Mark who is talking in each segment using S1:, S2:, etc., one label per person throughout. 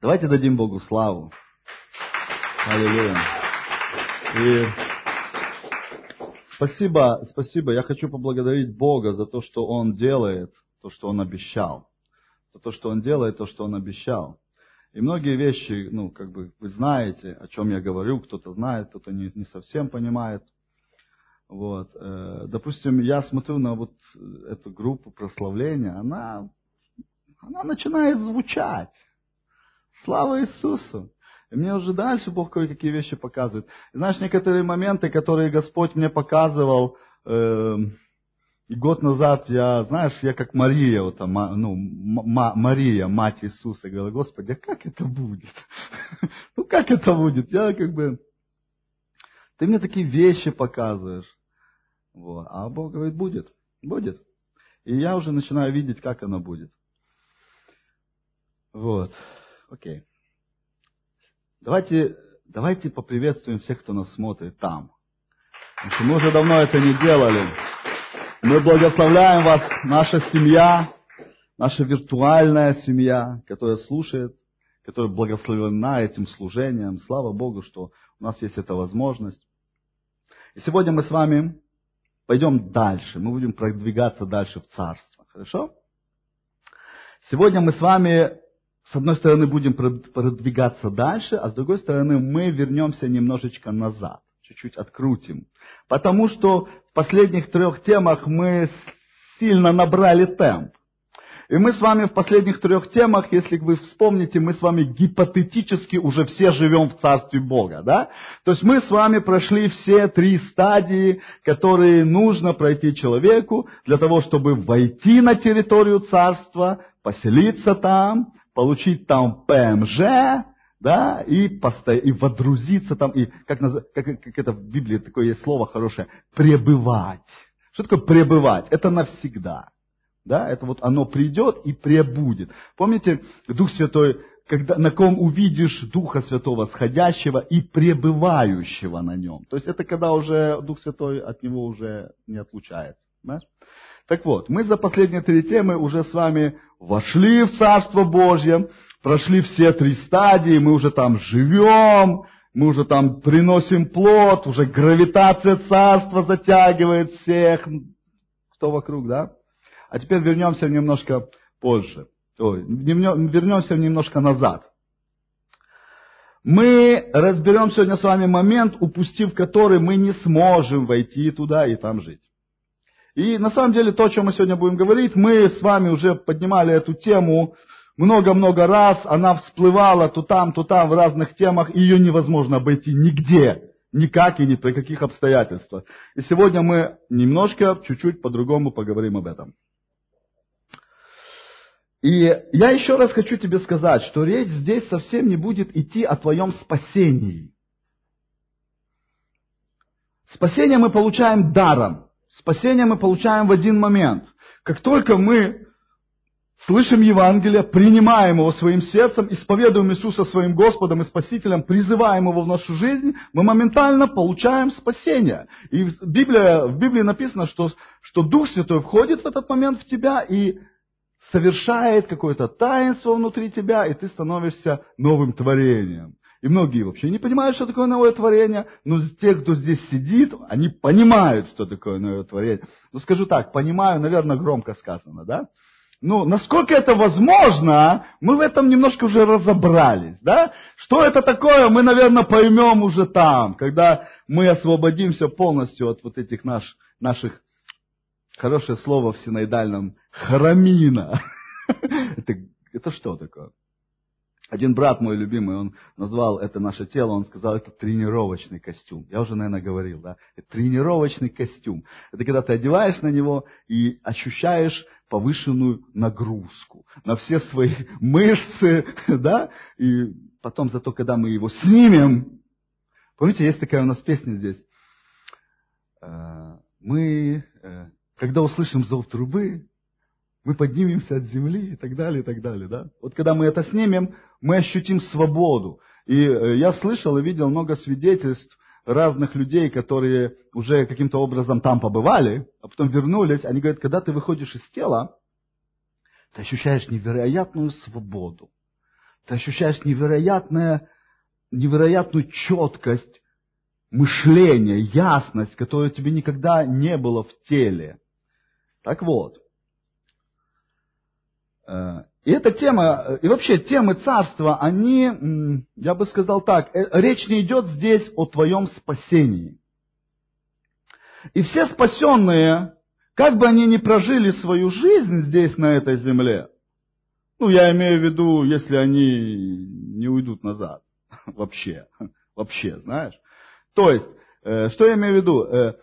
S1: Давайте дадим Богу славу. Аллилуйя. И спасибо, спасибо. Я хочу поблагодарить Бога за то, что Он делает, то, что Он обещал. За то, что Он делает, то, что Он обещал. И многие вещи, ну, как бы вы знаете, о чем я говорю, кто-то знает, кто-то не, не совсем понимает. Вот. Э, допустим, я смотрю на вот эту группу прославления, она, она начинает звучать. Слава Иисусу! И мне уже дальше Бог кое-какие вещи показывает. И знаешь, некоторые моменты, которые Господь мне показывал, э, год назад я, знаешь, я как Мария, вот там, ну, Мария, мать Иисуса, говорила, Господи, а как это будет? ну, как это будет? Я как бы, ты мне такие вещи показываешь. Вот. А Бог говорит, будет, будет. И я уже начинаю видеть, как оно будет. Вот. Окей. Давайте, давайте поприветствуем всех, кто нас смотрит там. Мы уже давно это не делали. Мы благословляем вас, наша семья, наша виртуальная семья, которая слушает, которая благословена этим служением. Слава Богу, что у нас есть эта возможность. И сегодня мы с вами пойдем дальше. Мы будем продвигаться дальше в Царство. Хорошо? Сегодня мы с вами с одной стороны, будем продвигаться дальше, а с другой стороны, мы вернемся немножечко назад, чуть-чуть открутим. Потому что в последних трех темах мы сильно набрали темп. И мы с вами в последних трех темах, если вы вспомните, мы с вами гипотетически уже все живем в Царстве Бога, да? То есть мы с вами прошли все три стадии, которые нужно пройти человеку для того, чтобы войти на территорию Царства, поселиться там, получить там ПМЖ, да, и, посто... и водрузиться там, и как, наз... как, как это в Библии такое есть слово хорошее, пребывать. Что такое пребывать? Это навсегда. Да, это вот оно придет и пребудет. Помните, Дух Святой, когда, на ком увидишь Духа Святого сходящего и пребывающего на нем. То есть это когда уже Дух Святой от него уже не отлучается. Понимаешь? Так вот, мы за последние три темы уже с вами вошли в Царство Божье, прошли все три стадии, мы уже там живем, мы уже там приносим плод, уже гравитация Царства затягивает всех, кто вокруг, да? А теперь вернемся немножко позже. Ой, вернемся немножко назад. Мы разберем сегодня с вами момент, упустив который мы не сможем войти туда и там жить. И на самом деле то, о чем мы сегодня будем говорить, мы с вами уже поднимали эту тему много-много раз, она всплывала то там, то там в разных темах, и ее невозможно обойти нигде, никак и ни при каких обстоятельствах. И сегодня мы немножко, чуть-чуть по-другому поговорим об этом. И я еще раз хочу тебе сказать, что речь здесь совсем не будет идти о твоем спасении. Спасение мы получаем даром. Спасение мы получаем в один момент. Как только мы слышим Евангелие, принимаем его своим сердцем, исповедуем Иисуса своим Господом и Спасителем, призываем его в нашу жизнь, мы моментально получаем спасение. И в Библии, в Библии написано, что, что Дух Святой входит в этот момент в тебя и совершает какое-то таинство внутри тебя, и ты становишься новым творением. И многие вообще не понимают, что такое новое творение, но те, кто здесь сидит, они понимают, что такое новое творение. Ну, скажу так, понимаю, наверное, громко сказано, да? Ну, насколько это возможно, мы в этом немножко уже разобрались, да? Что это такое, мы, наверное, поймем уже там, когда мы освободимся полностью от вот этих наш, наших, хорошее слово в синоидальном, храмина. Это, это что такое? Один брат мой любимый, он назвал это наше тело, он сказал, это тренировочный костюм. Я уже, наверное, говорил, да? Это тренировочный костюм. Это когда ты одеваешь на него и ощущаешь повышенную нагрузку на все свои мышцы, да? И потом зато, когда мы его снимем, помните, есть такая у нас песня здесь, э, мы, э, когда услышим зов трубы, мы поднимемся от земли и так далее, и так далее, да? Вот когда мы это снимем, мы ощутим свободу. И э, я слышал и видел много свидетельств разных людей, которые уже каким-то образом там побывали, а потом вернулись. Они говорят, когда ты выходишь из тела, ты ощущаешь невероятную свободу. Ты ощущаешь невероятное, невероятную четкость мышления, ясность, которая тебе никогда не было в теле. Так вот, и эта тема, и вообще темы царства, они, я бы сказал так, э, речь не идет здесь о твоем спасении. И все спасенные, как бы они ни прожили свою жизнь здесь, на этой земле, ну, я имею в виду, если они не уйдут назад, вообще, вообще, знаешь. То есть, э, что я имею в виду? Э,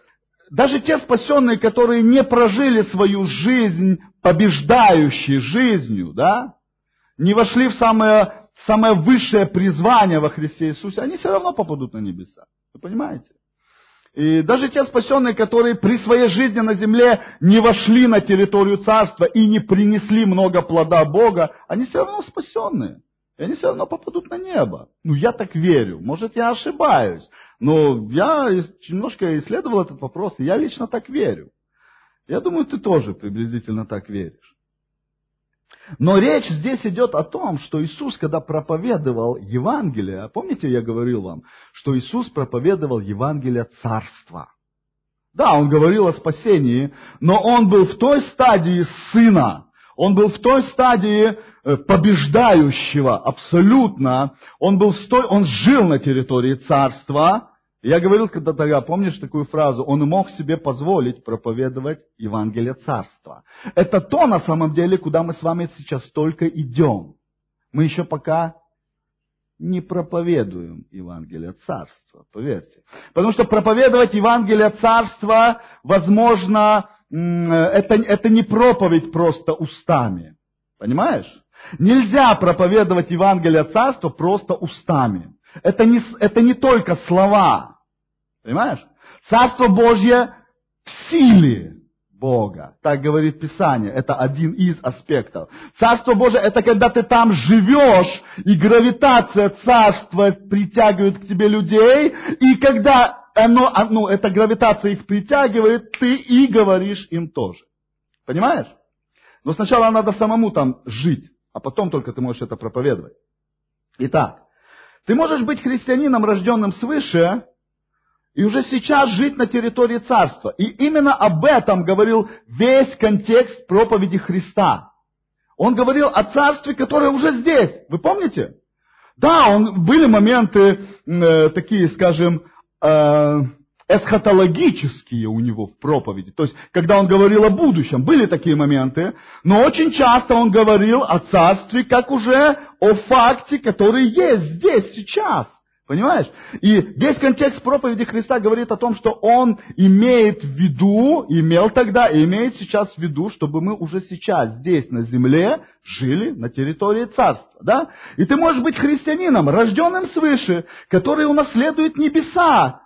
S1: даже те спасенные, которые не прожили свою жизнь побеждающей жизнью, да, не вошли в самое, самое высшее призвание во Христе Иисусе, они все равно попадут на небеса. Вы понимаете? И даже те спасенные, которые при своей жизни на земле не вошли на территорию царства и не принесли много плода Бога, они все равно спасенные. И они все равно попадут на небо. Ну, я так верю. Может, я ошибаюсь. Но я немножко исследовал этот вопрос, и я лично так верю. Я думаю, ты тоже приблизительно так веришь. Но речь здесь идет о том, что Иисус, когда проповедовал Евангелие, а помните, я говорил вам, что Иисус проповедовал Евангелие Царства. Да, Он говорил о спасении, но Он был в той стадии Сына, Он был в той стадии э, побеждающего абсолютно, Он, был в той, он жил на территории Царства, я говорил когда тогда, помнишь такую фразу, он мог себе позволить проповедовать Евангелие Царства. Это то, на самом деле, куда мы с вами сейчас только идем. Мы еще пока не проповедуем Евангелие Царства, поверьте. Потому что проповедовать Евангелие Царства, возможно, это, это не проповедь просто устами. Понимаешь? Нельзя проповедовать Евангелие Царства просто устами. Это не, это не только слова. Понимаешь? Царство Божье в силе Бога. Так говорит Писание. Это один из аспектов. Царство Божье это когда ты там живешь, и гравитация царства притягивает к тебе людей, и когда оно, ну, эта гравитация их притягивает, ты и говоришь им тоже. Понимаешь? Но сначала надо самому там жить, а потом только ты можешь это проповедовать. Итак, ты можешь быть христианином, рожденным свыше, и уже сейчас жить на территории царства. И именно об этом говорил весь контекст проповеди Христа. Он говорил о царстве, которое уже здесь. Вы помните? Да, он, были моменты э, такие, скажем, э, эсхатологические у него в проповеди. То есть, когда он говорил о будущем, были такие моменты, но очень часто он говорил о царстве, как уже о факте, который есть здесь, сейчас. Понимаешь? И весь контекст проповеди Христа говорит о том, что Он имеет в виду, имел тогда и имеет сейчас в виду, чтобы мы уже сейчас здесь на земле жили на территории царства. Да? И ты можешь быть христианином, рожденным свыше, который унаследует небеса.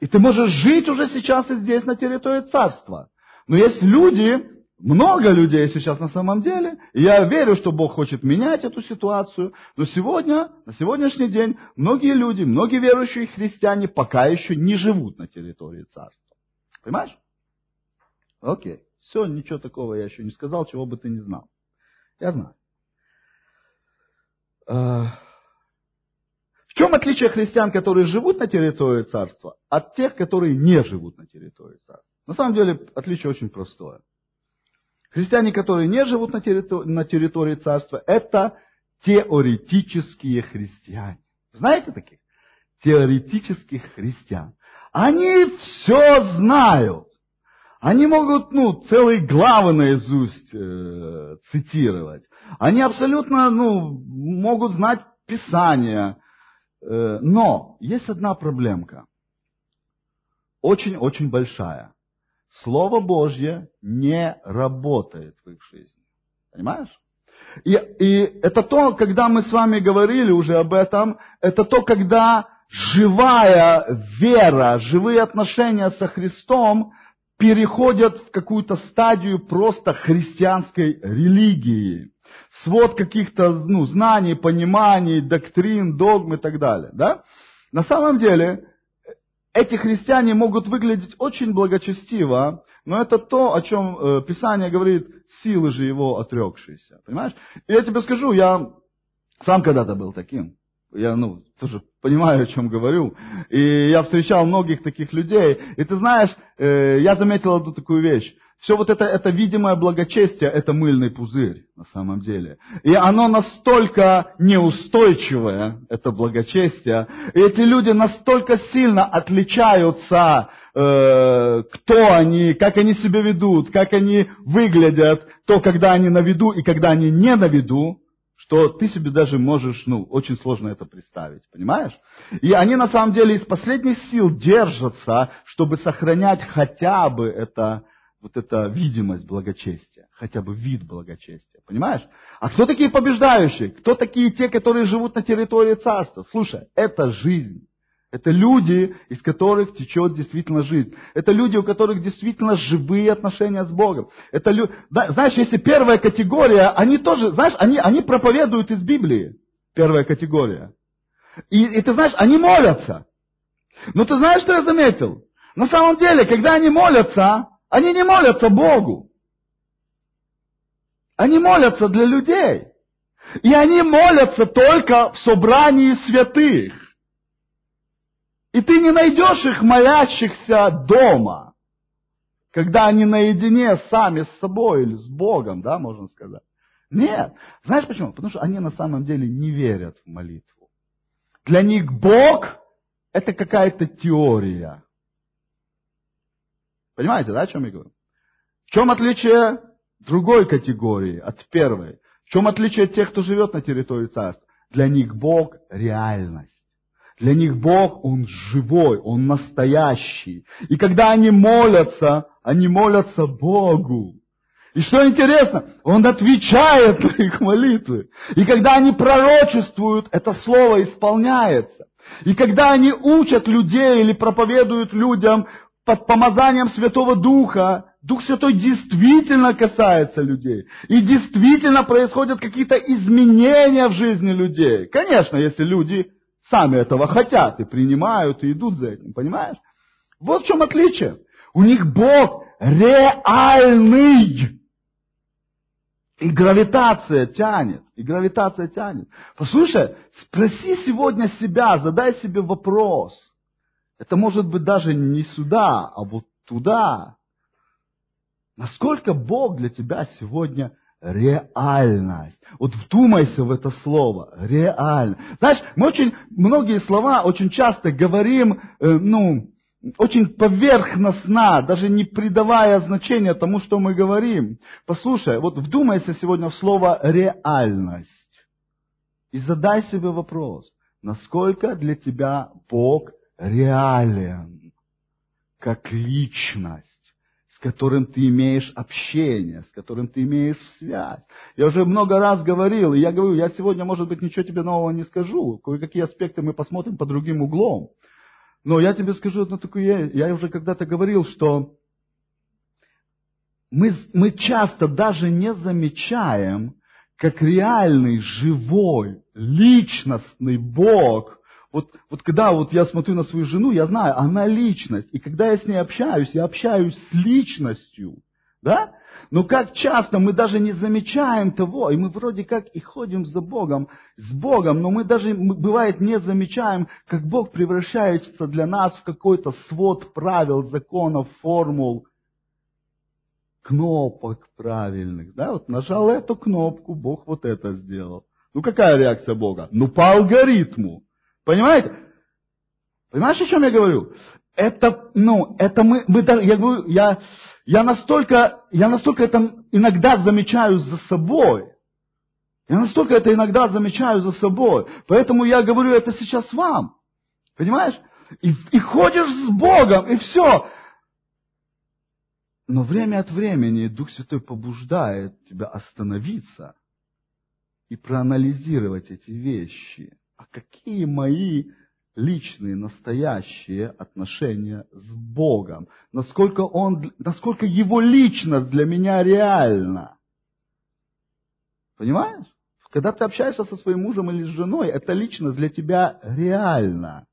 S1: И ты можешь жить уже сейчас и здесь на территории царства. Но есть люди, много людей сейчас на самом деле, и я верю, что Бог хочет менять эту ситуацию, но сегодня, на сегодняшний день, многие люди, многие верующие христиане пока еще не живут на территории царства. Понимаешь? Окей. Все, ничего такого я еще не сказал, чего бы ты не знал. Я знаю. А, в чем отличие христиан, которые живут на территории царства, от тех, которые не живут на территории царства? На самом деле отличие очень простое. Христиане, которые не живут на территории, на территории царства, это теоретические христиане. Знаете таких? Теоретических христиан. Они все знают. Они могут, ну, целые главы наизусть э, цитировать. Они абсолютно, ну, могут знать Писание. Э, но есть одна проблемка. Очень-очень большая. Слово Божье не работает в их жизни. Понимаешь? И, и это то, когда мы с вами говорили уже об этом, это то, когда живая вера, живые отношения со Христом переходят в какую-то стадию просто христианской религии. Свод каких-то ну, знаний, пониманий, доктрин, догм и так далее. Да? На самом деле, эти христиане могут выглядеть очень благочестиво, но это то, о чем э, Писание говорит, силы же его отрекшиеся. Понимаешь? И я тебе скажу, я Сам когда-то был таким. Я, ну, тоже понимаю, о чем говорю. И я встречал многих таких людей. И ты знаешь, э, я заметил одну такую вещь. Все вот это, это видимое благочестие, это мыльный пузырь на самом деле. И оно настолько неустойчивое, это благочестие. И эти люди настолько сильно отличаются, э, кто они, как они себя ведут, как они выглядят, то, когда они на виду и когда они не на виду, что ты себе даже можешь, ну, очень сложно это представить, понимаешь? И они на самом деле из последних сил держатся, чтобы сохранять хотя бы это вот эта видимость благочестия, хотя бы вид благочестия, понимаешь? А кто такие побеждающие? Кто такие те, которые живут на территории царства? Слушай, это жизнь. Это люди, из которых течет действительно жизнь. Это люди, у которых действительно живые отношения с Богом. Это лю... да, знаешь, если первая категория, они тоже, знаешь, они, они проповедуют из Библии. Первая категория. И, и ты знаешь, они молятся. Но ты знаешь, что я заметил? На самом деле, когда они молятся, они не молятся Богу. Они молятся для людей. И они молятся только в собрании святых. И ты не найдешь их молящихся дома, когда они наедине сами с собой или с Богом, да, можно сказать. Нет. Знаешь почему? Потому что они на самом деле не верят в молитву. Для них Бог – это какая-то теория. Понимаете, да, о чем я говорю? В чем отличие другой категории от первой? В чем отличие тех, кто живет на территории царства? Для них Бог – реальность. Для них Бог, Он живой, Он настоящий. И когда они молятся, они молятся Богу. И что интересно, Он отвечает на их молитвы. И когда они пророчествуют, это слово исполняется. И когда они учат людей или проповедуют людям под помазанием Святого Духа, Дух Святой действительно касается людей. И действительно происходят какие-то изменения в жизни людей. Конечно, если люди сами этого хотят и принимают, и идут за этим, понимаешь? Вот в чем отличие. У них Бог реальный. И гравитация тянет, и гравитация тянет. Послушай, спроси сегодня себя, задай себе вопрос – это может быть даже не сюда, а вот туда. Насколько Бог для тебя сегодня реальность. Вот вдумайся в это слово. Реально. Знаешь, мы очень многие слова очень часто говорим, э, ну, очень поверхностно, даже не придавая значения тому, что мы говорим. Послушай, вот вдумайся сегодня в слово реальность. И задай себе вопрос, насколько для тебя Бог реален, как личность, с которым ты имеешь общение, с которым ты имеешь связь. Я уже много раз говорил, и я говорю, я сегодня, может быть, ничего тебе нового не скажу, кое-какие аспекты мы посмотрим по другим углом. Но я тебе скажу одну такую, я уже когда-то говорил, что мы, мы часто даже не замечаем, как реальный, живой, личностный Бог вот, вот когда вот я смотрю на свою жену, я знаю, она личность. И когда я с ней общаюсь, я общаюсь с личностью. Да? Но как часто мы даже не замечаем того, и мы вроде как и ходим за Богом, с Богом, но мы даже, бывает, не замечаем, как Бог превращается для нас в какой-то свод правил, законов, формул, кнопок правильных. Да? Вот нажал эту кнопку, Бог вот это сделал. Ну какая реакция Бога? Ну по алгоритму. Понимаете? Понимаешь, о чем я говорю? Это, ну, это мы, мы я говорю, я, я настолько, я настолько это иногда замечаю за собой. Я настолько это иногда замечаю за собой. Поэтому я говорю это сейчас вам. Понимаешь? И, и ходишь с Богом, и все. Но время от времени Дух Святой побуждает тебя остановиться и проанализировать эти вещи а какие мои личные, настоящие отношения с Богом, насколько, он, насколько Его личность для меня реальна. Понимаешь? Когда ты общаешься со своим мужем или с женой, эта личность для тебя реальна.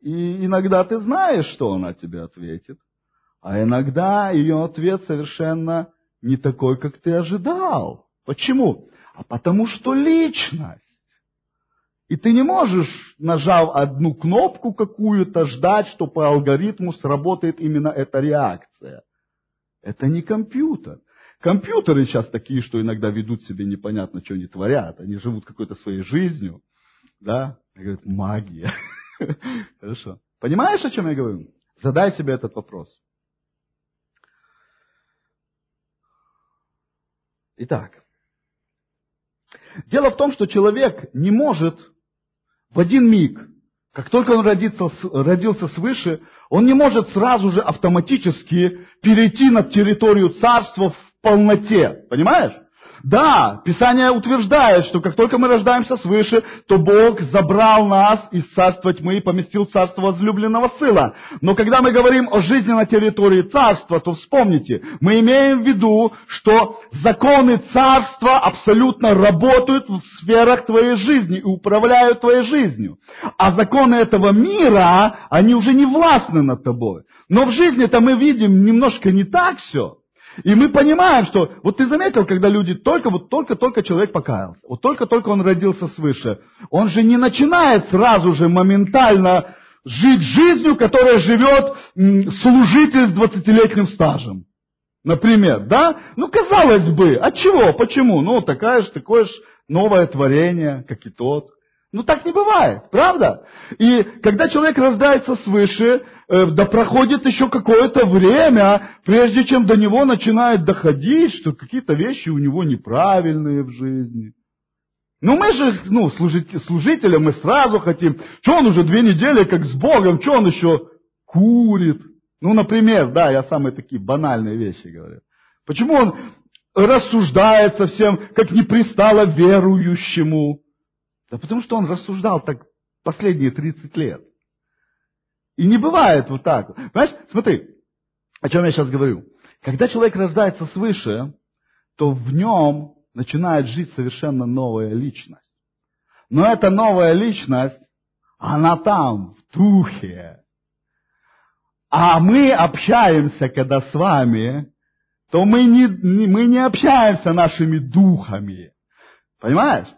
S1: И иногда ты знаешь, что она тебе ответит, а иногда ее ответ совершенно не такой, как ты ожидал. Почему? А потому что личность. И ты не можешь, нажав одну кнопку какую-то, ждать, что по алгоритму сработает именно эта реакция. Это не компьютер. Компьютеры сейчас такие, что иногда ведут себя непонятно, что они творят. Они живут какой-то своей жизнью. Да? И говорят, магия. Хорошо. Понимаешь, о чем я говорю? Задай себе этот вопрос. Итак, дело в том, что человек не может в один миг, как только он родится, родился свыше, он не может сразу же автоматически перейти на территорию царства в полноте. Понимаешь? Да, Писание утверждает, что как только мы рождаемся свыше, то Бог забрал нас из царства тьмы и поместил в царство возлюбленного сына. Но когда мы говорим о жизни на территории царства, то вспомните, мы имеем в виду, что законы царства абсолютно работают в сферах твоей жизни и управляют твоей жизнью. А законы этого мира, они уже не властны над тобой. Но в жизни-то мы видим немножко не так все. И мы понимаем, что, вот ты заметил, когда люди только, вот только-только человек покаялся, вот только-только он родился свыше, он же не начинает сразу же моментально жить жизнью, которая живет служитель с 20-летним стажем. Например, да? Ну, казалось бы, от чего, почему? Ну, такая же, такое же новое творение, как и тот. Ну так не бывает, правда? И когда человек рождается свыше, э, да проходит еще какое-то время, прежде чем до него начинает доходить, что какие-то вещи у него неправильные в жизни. Ну мы же, ну, служители, служителя мы сразу хотим. Что он уже две недели как с Богом, что он еще курит? Ну, например, да, я самые такие банальные вещи говорю. Почему он рассуждает совсем, как не пристало верующему? Да потому что он рассуждал так последние 30 лет. И не бывает вот так. Понимаешь, смотри, о чем я сейчас говорю. Когда человек рождается свыше, то в нем начинает жить совершенно новая личность. Но эта новая личность, она там, в духе. А мы общаемся, когда с вами, то мы не, мы не общаемся нашими духами. Понимаешь?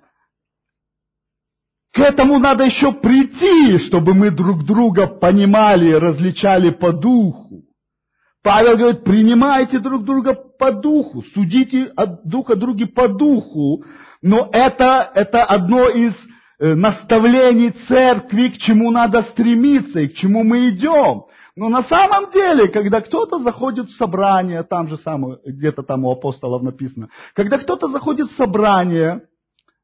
S1: К этому надо еще прийти, чтобы мы друг друга понимали, различали по духу. Павел говорит, принимайте друг друга по духу, судите от духа други по духу. Но это, это одно из э, наставлений церкви, к чему надо стремиться и к чему мы идем. Но на самом деле, когда кто-то заходит в собрание, там же самое, где-то там у апостолов написано, когда кто-то заходит в собрание,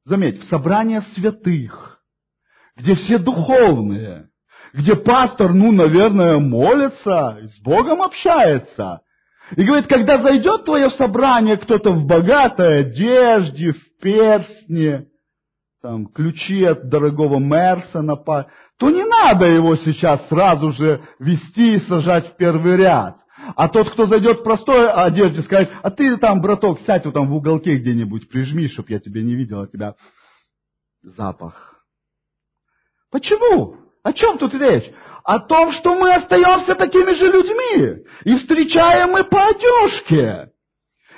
S1: заметь, в собрание святых, где все духовные, где пастор, ну, наверное, молится, с Богом общается. И говорит, когда зайдет твое собрание кто-то в богатой одежде, в перстне, там, ключи от дорогого Мерса на па, то не надо его сейчас сразу же вести и сажать в первый ряд. А тот, кто зайдет в простой одежде, скажет, а ты там, браток, сядь вот там в уголке где-нибудь, прижми, чтоб я тебя не видел, а тебя запах Почему? О чем тут речь? О том, что мы остаемся такими же людьми. И встречаем мы по одежке.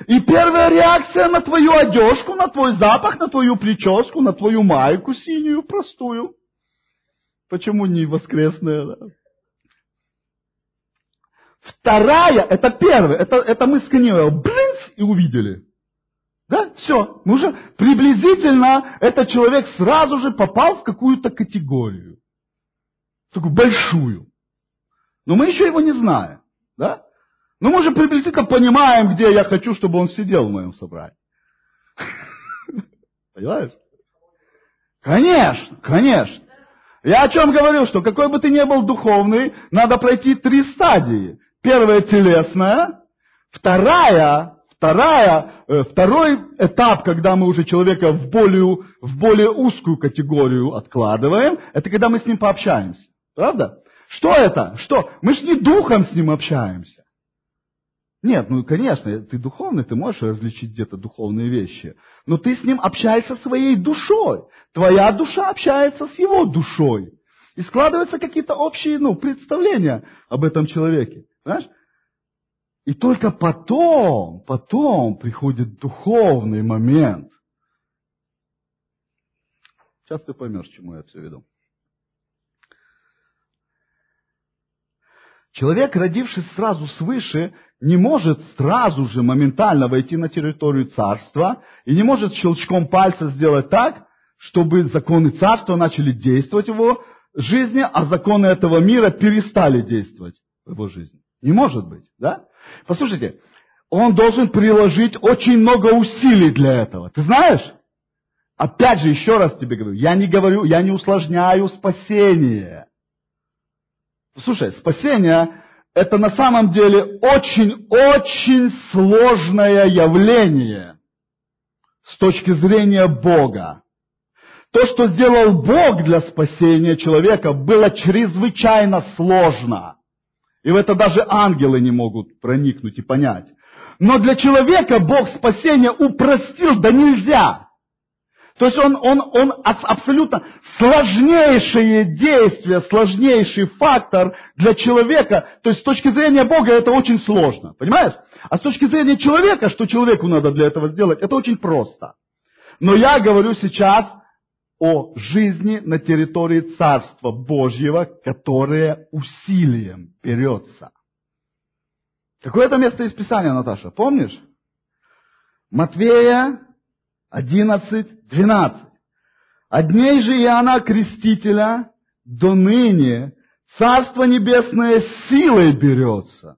S1: И первая реакция на твою одежку, на твой запах, на твою прическу, на твою майку синюю, простую. Почему не воскресная? Да? Вторая, это первая, это, это мы сканировали, блинц, и увидели. Да, все. Мы уже приблизительно этот человек сразу же попал в какую-то категорию. Такую большую. Но мы еще его не знаем. Да? Но мы уже приблизительно понимаем, где я хочу, чтобы он сидел в моем собрании. Понимаешь? Конечно, конечно. Я о чем говорю, что какой бы ты ни был духовный, надо пройти три стадии. Первая телесная, вторая Вторая, э, второй этап, когда мы уже человека в более, в более узкую категорию откладываем, это когда мы с ним пообщаемся. Правда? Что это? Что? Мы же не духом с ним общаемся. Нет, ну конечно, ты духовный, ты можешь различить где-то духовные вещи. Но ты с ним общаешься своей душой. Твоя душа общается с его душой. И складываются какие-то общие ну, представления об этом человеке. Знаешь? И только потом, потом приходит духовный момент, Сейчас ты поймешь, к чему я все веду. Человек, родившись сразу свыше, не может сразу же моментально войти на территорию царства и не может щелчком пальца сделать так, чтобы законы царства начали действовать в его жизни, а законы этого мира перестали действовать в его жизни. Не может быть, да? Послушайте, он должен приложить очень много усилий для этого. Ты знаешь? Опять же, еще раз тебе говорю, я не говорю, я не усложняю спасение. Слушай, спасение это на самом деле очень-очень сложное явление с точки зрения Бога. То, что сделал Бог для спасения человека, было чрезвычайно сложно. И в это даже ангелы не могут проникнуть и понять. Но для человека Бог спасения упростил, да нельзя. То есть он, он, он абсолютно сложнейшее действие, сложнейший фактор для человека. То есть с точки зрения Бога это очень сложно. Понимаешь? А с точки зрения человека, что человеку надо для этого сделать, это очень просто. Но я говорю сейчас о жизни на территории Царства Божьего, которое усилием берется. Какое это место из Писания, Наташа? Помнишь? Матвея 11, 12. От дней же Иоанна Крестителя до ныне Царство Небесное силой берется,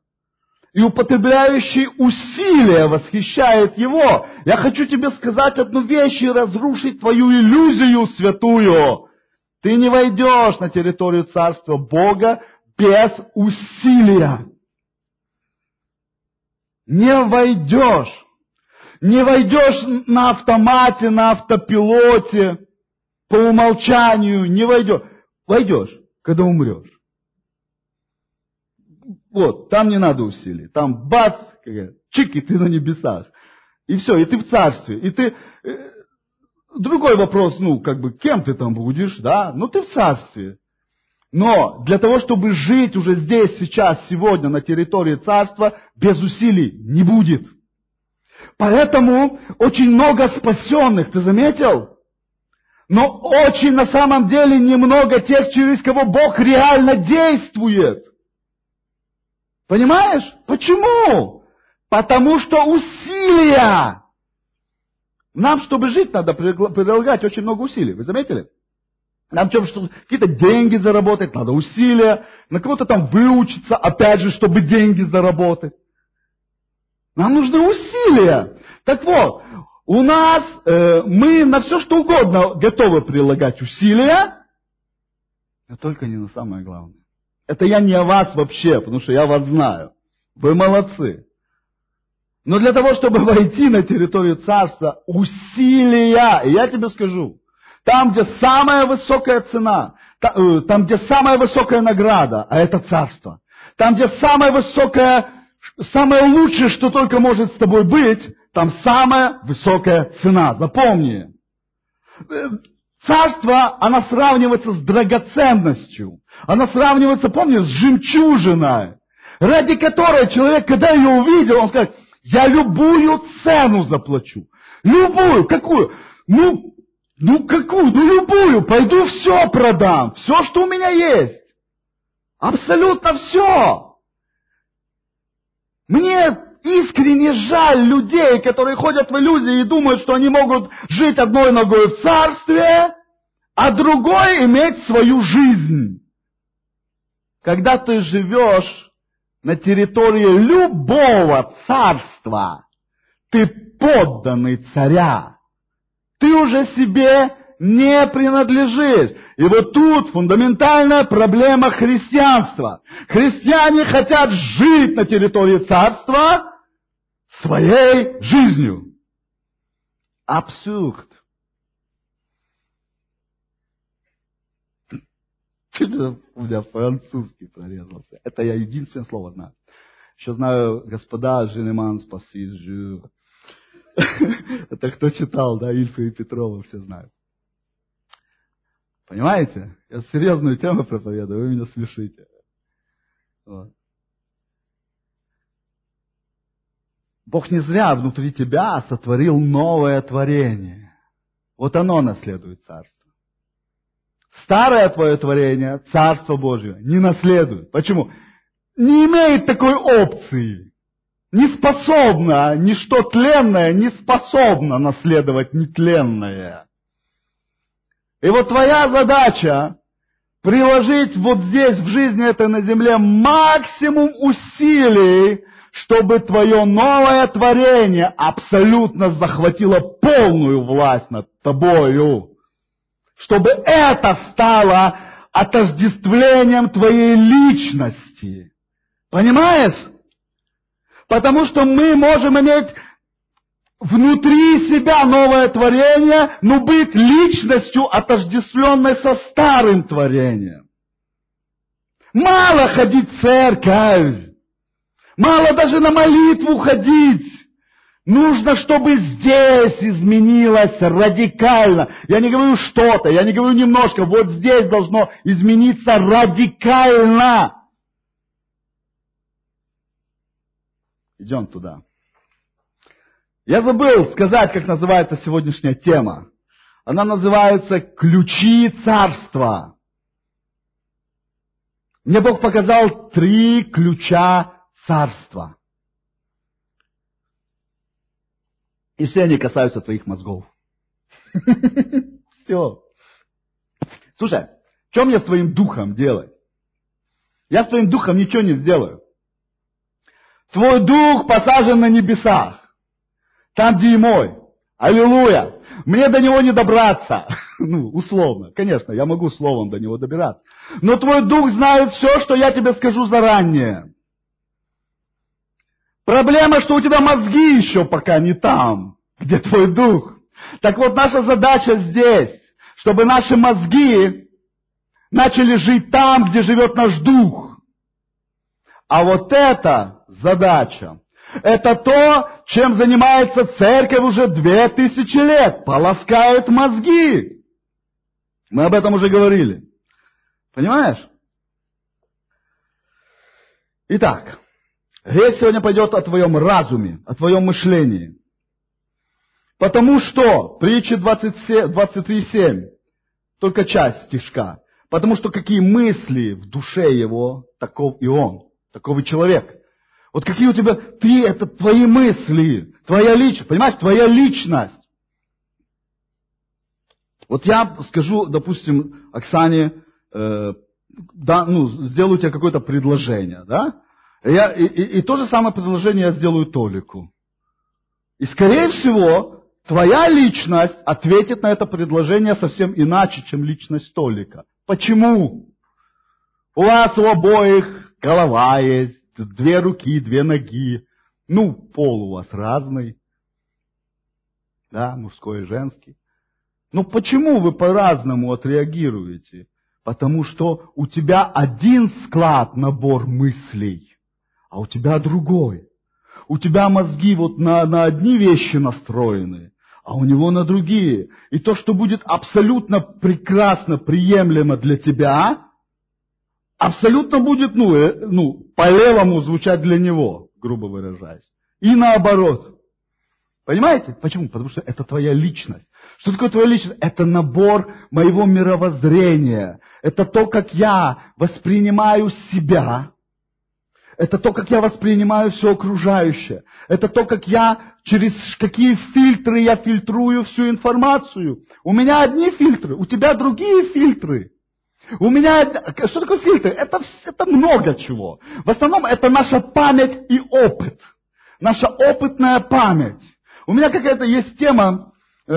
S1: и употребляющий усилия восхищает его. Я хочу тебе сказать одну вещь и разрушить твою иллюзию святую. Ты не войдешь на территорию Царства Бога без усилия. Не войдешь не войдешь на автомате, на автопилоте, по умолчанию, не войдешь. Войдешь, когда умрешь. Вот, там не надо усилий. Там бац, чик, и ты на небесах. И все, и ты в царстве. И ты... Э, другой вопрос, ну, как бы, кем ты там будешь, да? Ну, ты в царстве. Но для того, чтобы жить уже здесь, сейчас, сегодня на территории царства, без усилий не будет. Поэтому очень много спасенных, ты заметил? Но очень на самом деле немного тех, через кого Бог реально действует. Понимаешь? Почему? Потому что усилия. Нам, чтобы жить, надо прилагать очень много усилий. Вы заметили? Нам чем что какие-то деньги заработать, надо усилия. На кого-то там выучиться, опять же, чтобы деньги заработать. Нам нужны усилия. Так вот, у нас э, мы на все что угодно готовы прилагать усилия, но только не на самое главное. Это я не о вас вообще, потому что я вас знаю. Вы молодцы. Но для того, чтобы войти на территорию царства, усилия, и я тебе скажу, там, где самая высокая цена, э, там, где самая высокая награда, а это царство, там, где самая высокая самое лучшее, что только может с тобой быть, там самая высокая цена. Запомни. Царство, оно сравнивается с драгоценностью. Оно сравнивается, помнишь, с жемчужиной, ради которой человек, когда ее увидел, он скажет, я любую цену заплачу. Любую. Какую? Ну, ну какую? Ну любую. Пойду все продам. Все, что у меня есть. Абсолютно все. Мне искренне жаль людей, которые ходят в иллюзии и думают, что они могут жить одной ногой в царстве, а другой иметь свою жизнь. Когда ты живешь на территории любого царства, ты подданный царя. Ты уже себе не принадлежишь. И вот тут фундаментальная проблема христианства. Христиане хотят жить на территории царства своей жизнью. Абсурд. У меня французский прорезался. Это я единственное слово знаю. Еще знаю, господа Женеман спаси Это кто читал, да, Ильфа и Петрова, все знают. Понимаете? Я серьезную тему проповедую, вы меня смешите. Вот. Бог не зря внутри тебя сотворил новое творение. Вот оно наследует царство. старое твое творение, Царство Божье, не наследует. Почему? Не имеет такой опции. Не способна, ничто тленное не способно наследовать нетленное. И вот твоя задача приложить вот здесь, в жизни этой на земле, максимум усилий, чтобы твое новое творение абсолютно захватило полную власть над тобою. Чтобы это стало отождествлением твоей личности. Понимаешь? Потому что мы можем иметь внутри себя новое творение, но быть личностью, отождествленной со старым творением. Мало ходить в церковь. Мало даже на молитву ходить. Нужно, чтобы здесь изменилось радикально. Я не говорю что-то, я не говорю немножко. Вот здесь должно измениться радикально. Идем туда. Я забыл сказать, как называется сегодняшняя тема. Она называется «Ключи царства». Мне Бог показал три ключа царства. И все они касаются твоих мозгов. Все. Слушай, что мне с твоим духом делать? Я с твоим духом ничего не сделаю. Твой дух посажен на небесах. Там, где и мой. Аллилуйя. Мне до него не добраться. Ну, условно. Конечно, я могу словом до него добираться. Но твой дух знает все, что я тебе скажу заранее. Проблема, что у тебя мозги еще пока не там, где твой дух. Так вот, наша задача здесь, чтобы наши мозги начали жить там, где живет наш дух. А вот это задача. Это то, чем занимается церковь уже две тысячи лет. Полоскает мозги. Мы об этом уже говорили. Понимаешь? Итак, речь сегодня пойдет о твоем разуме, о твоем мышлении. Потому что, притча 23.7, только часть стишка. Потому что какие мысли в душе его, таков и он, таков и человек. Вот какие у тебя, ты, это твои мысли, твоя личность, понимаешь, твоя личность. Вот я скажу, допустим, Оксане, э, да, ну, сделаю тебе какое-то предложение, да? Я, и, и, и то же самое предложение я сделаю Толику. И, скорее всего, твоя личность ответит на это предложение совсем иначе, чем личность Толика. Почему? У вас у обоих голова есть, две руки, две ноги. Ну, пол у вас разный. Да, мужской и женский. Ну почему вы по-разному отреагируете? Потому что у тебя один склад, набор мыслей, а у тебя другой. У тебя мозги вот на, на одни вещи настроены, а у него на другие. И то, что будет абсолютно прекрасно приемлемо для тебя, абсолютно будет, ну, э, ну, по-левому звучать для него, грубо выражаясь. И наоборот. Понимаете? Почему? Потому что это твоя личность. Что такое твоя личность? Это набор моего мировоззрения. Это то, как я воспринимаю себя. Это то, как я воспринимаю все окружающее. Это то, как я, через какие фильтры я фильтрую всю информацию. У меня одни фильтры, у тебя другие фильтры. У меня, что такое фильтр? Это, это много чего. В основном это наша память и опыт. Наша опытная память. У меня какая-то есть тема э,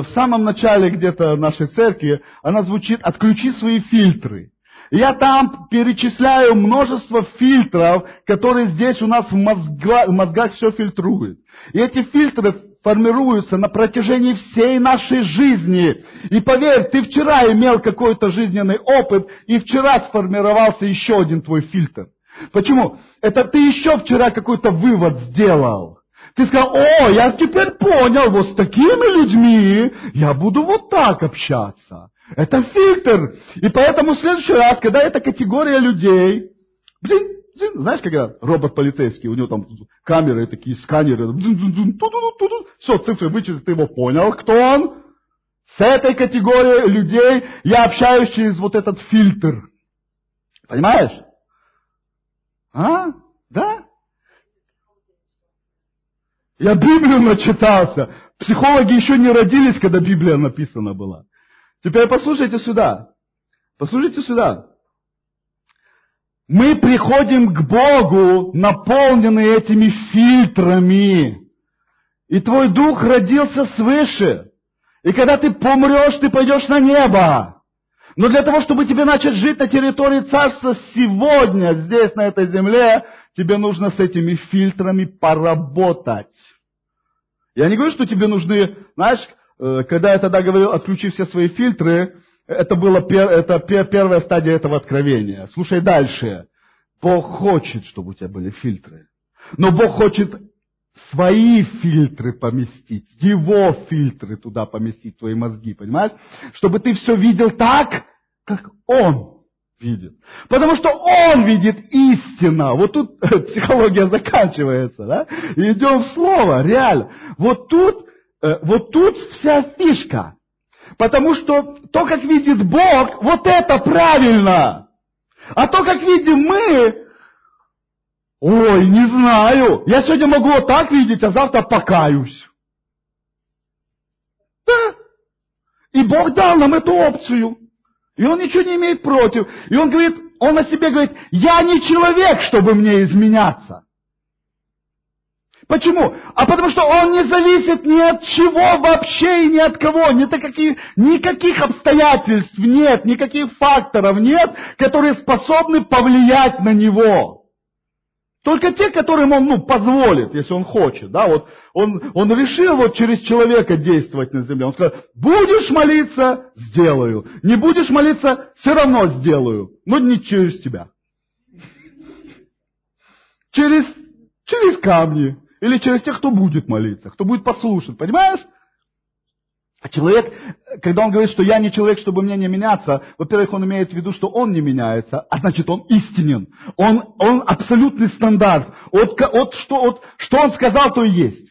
S1: в самом начале где-то нашей церкви, она звучит «отключи свои фильтры». Я там перечисляю множество фильтров, которые здесь у нас в, мозга, в мозгах все фильтруют. И эти фильтры формируются на протяжении всей нашей жизни. И поверь, ты вчера имел какой-то жизненный опыт, и вчера сформировался еще один твой фильтр. Почему? Это ты еще вчера какой-то вывод сделал. Ты сказал, о, я теперь понял, вот с такими людьми я буду вот так общаться. Это фильтр. И поэтому в следующий раз, когда эта категория людей, блин, знаешь, когда робот полицейский, у него там камеры такие, сканеры, все, цифры вычислят, ты его понял, кто он? С этой категорией людей я общаюсь через вот этот фильтр. Понимаешь? А? Да? Я Библию начитался. Психологи еще не родились, когда Библия написана была. Теперь послушайте сюда. Послушайте сюда. Мы приходим к Богу, наполненные этими фильтрами. И твой дух родился свыше. И когда ты помрешь, ты пойдешь на небо. Но для того, чтобы тебе начать жить на территории царства сегодня, здесь, на этой земле, тебе нужно с этими фильтрами поработать. Я не говорю, что тебе нужны, знаешь, когда я тогда говорил, отключи все свои фильтры, это была это первая стадия этого откровения. Слушай дальше. Бог хочет, чтобы у тебя были фильтры. Но Бог хочет свои фильтры поместить, его фильтры туда поместить, твои мозги, понимаешь? Чтобы ты все видел так, как он видит. Потому что он видит истина. Вот тут психология заканчивается, да? Идем в слово, реально. Вот тут, э, вот тут вся фишка. Потому что то, как видит Бог, вот это правильно. А то, как видим мы, ой, не знаю. Я сегодня могу вот так видеть, а завтра покаюсь. Да. И Бог дал нам эту опцию. И он ничего не имеет против. И он говорит, он о себе говорит, я не человек, чтобы мне изменяться. Почему? А потому что он не зависит ни от чего вообще и ни от кого. Ни таких, никаких обстоятельств нет, никаких факторов нет, которые способны повлиять на него. Только те, которым он ну, позволит, если он хочет. Да? Вот он, он решил вот через человека действовать на земле. Он сказал, будешь молиться, сделаю. Не будешь молиться, все равно сделаю. Но не через тебя. Через, через камни. Или через тех, кто будет молиться, кто будет послушать. Понимаешь? А человек, когда он говорит, что я не человек, чтобы мне не меняться, во-первых, он имеет в виду, что он не меняется, а значит, он истинен. Он, он абсолютный стандарт. Вот, вот, что, вот, что он сказал, то и есть.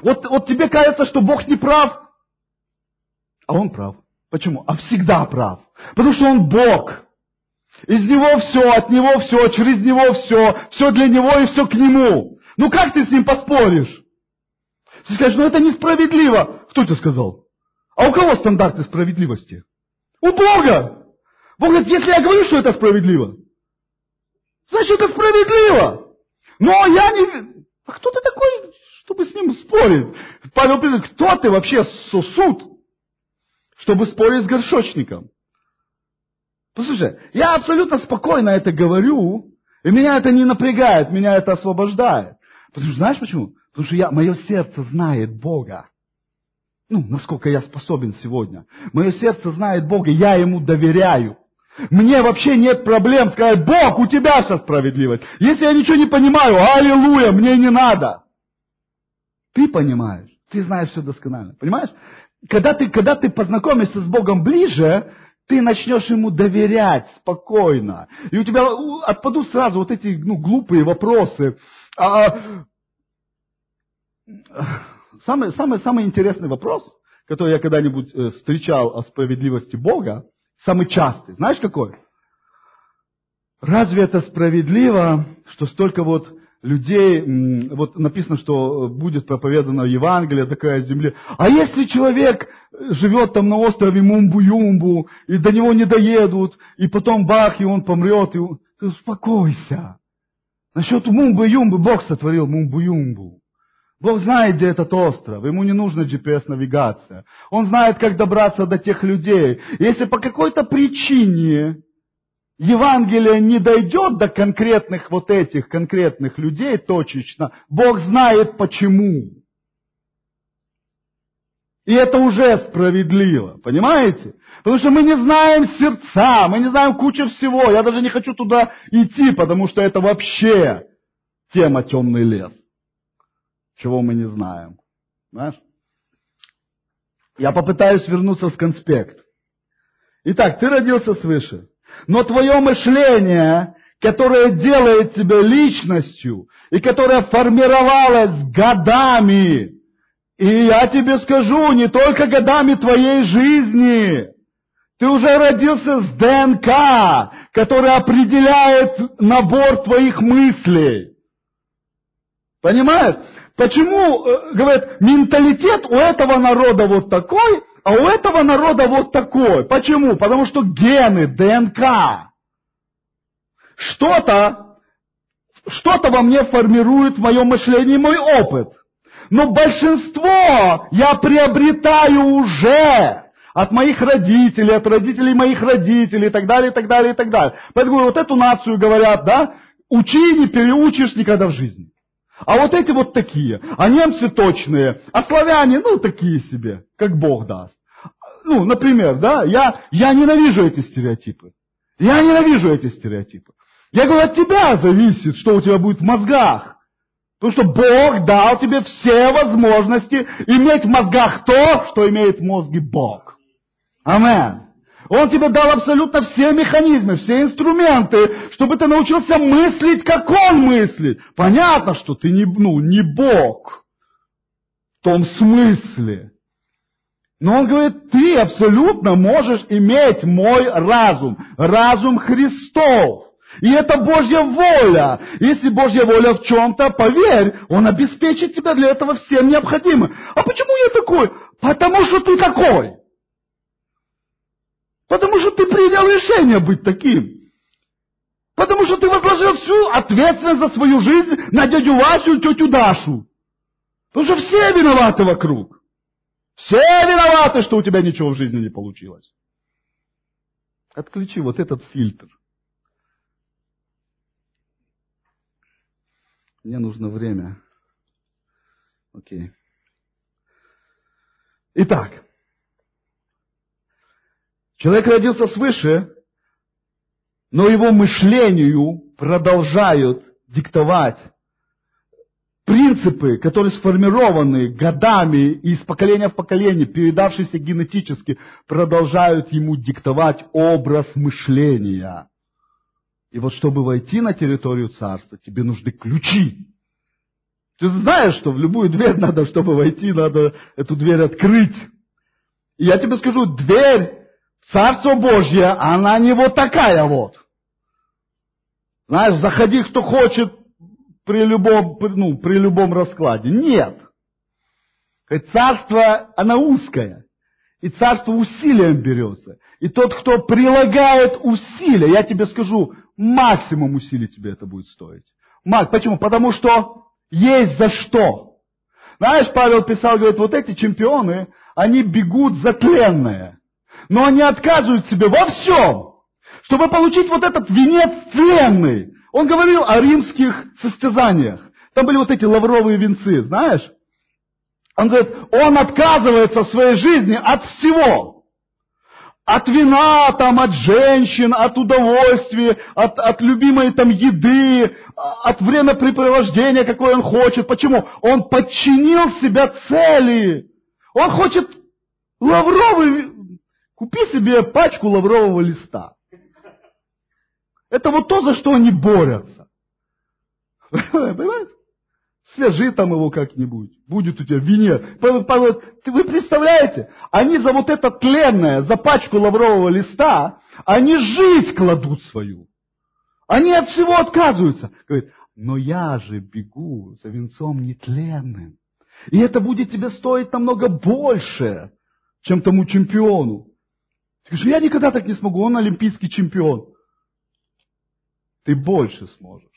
S1: Вот, вот тебе кажется, что Бог не прав, а он прав. Почему? А всегда прав. Потому что он Бог. Из него все, от него все, через него все, все для него и все к нему. Ну как ты с ним поспоришь? Ты скажешь, ну это несправедливо. Кто это сказал? А у кого стандарты справедливости? У Бога. Бог говорит, если я говорю, что это справедливо, значит это справедливо. Но я не... А кто ты такой, чтобы с ним спорить? Павел говорит, кто ты вообще сосуд, чтобы спорить с горшочником? Послушай, я абсолютно спокойно это говорю, и меня это не напрягает, меня это освобождает. Потому что знаешь почему? Потому что я, мое сердце знает Бога. Ну, насколько я способен сегодня. Мое сердце знает Бога, я Ему доверяю. Мне вообще нет проблем сказать, Бог, у тебя вся справедливость. Если я ничего не понимаю, аллилуйя, мне не надо. Ты понимаешь, ты знаешь все досконально. Понимаешь? Когда ты, когда ты познакомишься с Богом ближе, ты начнешь ему доверять спокойно. И у тебя отпадут сразу вот эти ну, глупые вопросы. А, самый, самый, самый интересный вопрос, который я когда-нибудь э, встречал о справедливости Бога, самый частый, знаешь какой? Разве это справедливо, что столько вот людей, вот написано, что будет проповедано Евангелие, такая земля. А если человек живет там на острове Мумбу-Юмбу, и до него не доедут, и потом бах, и он помрет, и успокойся. Насчет Мумбы-Юмбы Бог сотворил Мумбу-Юмбу. Бог знает, где этот остров, ему не нужна GPS-навигация. Он знает, как добраться до тех людей. Если по какой-то причине Евангелие не дойдет до конкретных вот этих конкретных людей точечно, Бог знает почему. И это уже справедливо, понимаете? Потому что мы не знаем сердца, мы не знаем кучу всего. Я даже не хочу туда идти, потому что это вообще тема темный лес чего мы не знаем. Знаешь? Я попытаюсь вернуться в конспект. Итак, ты родился свыше. Но твое мышление, которое делает тебя личностью, и которое формировалось годами, И я тебе скажу, не только годами твоей жизни. Ты уже родился с ДНК, который определяет набор твоих мыслей. Понимаешь? Почему, э, говорят, менталитет у этого народа вот такой, а у этого народа вот такой? Почему? Потому что гены, ДНК. Что-то, что-то во мне формирует мое мышление мой опыт. Но большинство я приобретаю уже от моих родителей, от родителей моих родителей и так далее, и так далее, и так далее. Поэтому вот эту нацию говорят, да, учи, не переучишь никогда в жизни. А вот эти вот такие, а немцы точные, а славяне, ну, такие себе, как Бог даст. Ну, например, да, я, я ненавижу эти стереотипы. Я ненавижу эти стереотипы. Я говорю, от тебя зависит, что у тебя будет в мозгах. Потому что Бог дал тебе все возможности иметь в мозгах то, что имеет в мозге Бог. Амен. Он тебе дал абсолютно все механизмы, все инструменты, чтобы ты научился мыслить, как он мыслит. Понятно, что ты не, ну, не Бог в том смысле. Но он говорит, ты абсолютно можешь иметь мой разум, разум Христов. И это Божья воля. Если Божья воля в чем-то, поверь, Он обеспечит тебя для этого всем необходимым. А почему я такой? Потому что ты такой. Потому что ты принял решение быть таким. Потому что ты возложил всю ответственность за свою жизнь на дядю Васю и тетю Дашу. Потому что все виноваты вокруг. Все виноваты, что у тебя ничего в жизни не получилось. Отключи вот этот фильтр. Мне нужно время. Окей. Итак, человек родился свыше, но его мышлению продолжают диктовать принципы, которые сформированы годами и из поколения в поколение, передавшиеся генетически, продолжают ему диктовать образ мышления. И вот чтобы войти на территорию царства, тебе нужны ключи. Ты знаешь, что в любую дверь надо, чтобы войти, надо эту дверь открыть. И я тебе скажу, дверь Царство Божье, она не вот такая вот. Знаешь, заходи кто хочет при любом, ну, при любом раскладе. Нет. Царство, она узкое. И царство усилием берется. И тот, кто прилагает усилия, я тебе скажу, максимум усилий тебе это будет стоить. Почему? Потому что есть за что. Знаешь, Павел писал, говорит, вот эти чемпионы, они бегут за тленное. Но они отказывают себе во всем, чтобы получить вот этот венец тленный. Он говорил о римских состязаниях. Там были вот эти лавровые венцы, знаешь? Он говорит, он отказывается в своей жизни от всего. От вина, там, от женщин, от удовольствия, от, от любимой там еды, от времяпрепровождения, какое он хочет. Почему? Он подчинил себя цели. Он хочет лавровый... Купи себе пачку лаврового листа. Это вот то, за что они борются. Понимаете? Свяжи там его как-нибудь. Будет у тебя вине. Вы представляете? Они за вот это тленное, за пачку лаврового листа, они жизнь кладут свою. Они от всего отказываются. Говорит, но я же бегу за венцом нетленным. И это будет тебе стоить намного больше, чем тому чемпиону. Ты говоришь, я никогда так не смогу, он олимпийский чемпион. Ты больше сможешь.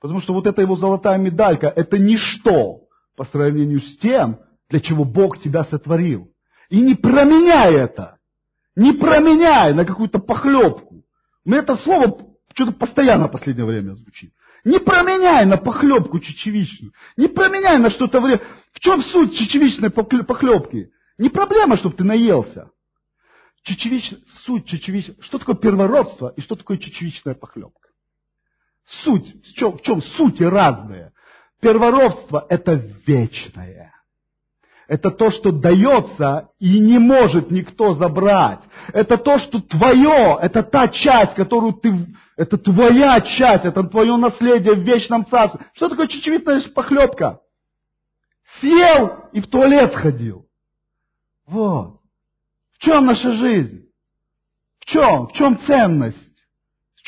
S1: Потому что вот эта его золотая медалька, это ничто по сравнению с тем, для чего Бог тебя сотворил. И не променяй это. Не променяй на какую-то похлебку. Мне это слово что-то постоянно в последнее время звучит. Не променяй на похлебку чечевичную. Не променяй на что-то время. В чем суть чечевичной похлебки? Не проблема, чтобы ты наелся. Чечевич... Суть чечевичной... Что такое первородство и что такое чечевичная похлебка? Суть, в чем, в чем сути разные. Первородство – это вечное. Это то, что дается и не может никто забрать. Это то, что твое, это та часть, которую ты, это твоя часть, это твое наследие в вечном царстве. Что такое чечевитная похлебка? съел и в туалет сходил. Вот. В чем наша жизнь? В чем? В чем ценность?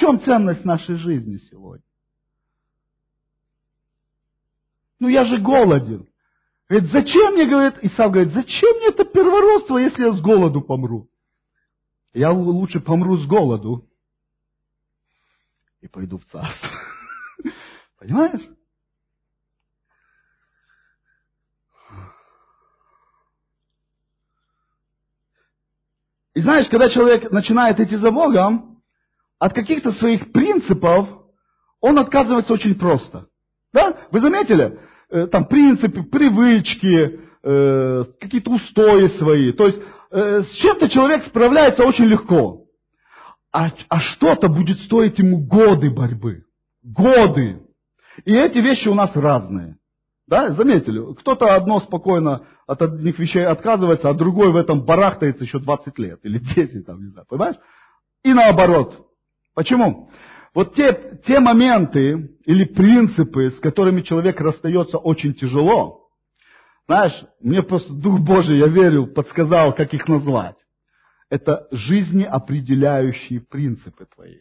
S1: Чем ценность нашей жизни сегодня? Ну я же голоден. Говорит, зачем мне, говорит, Исав говорит, зачем мне это первородство, если я с голоду помру? Я лучше помру с голоду и пойду в царство. Понимаешь? И знаешь, когда человек начинает идти за Богом, от каких-то своих принципов он отказывается очень просто. Да? Вы заметили? Э, там принципы, привычки, э, какие-то устои свои. То есть э, с чем-то человек справляется очень легко. А, а что-то будет стоить ему годы борьбы. Годы. И эти вещи у нас разные. Да, заметили? Кто-то одно спокойно от одних вещей отказывается, а другой в этом барахтается еще 20 лет или 10, там, не знаю, понимаешь? И наоборот. Почему? Вот те, те моменты или принципы, с которыми человек расстается очень тяжело, знаешь, мне просто Дух Божий, я верю, подсказал, как их назвать. Это жизнеопределяющие принципы твои.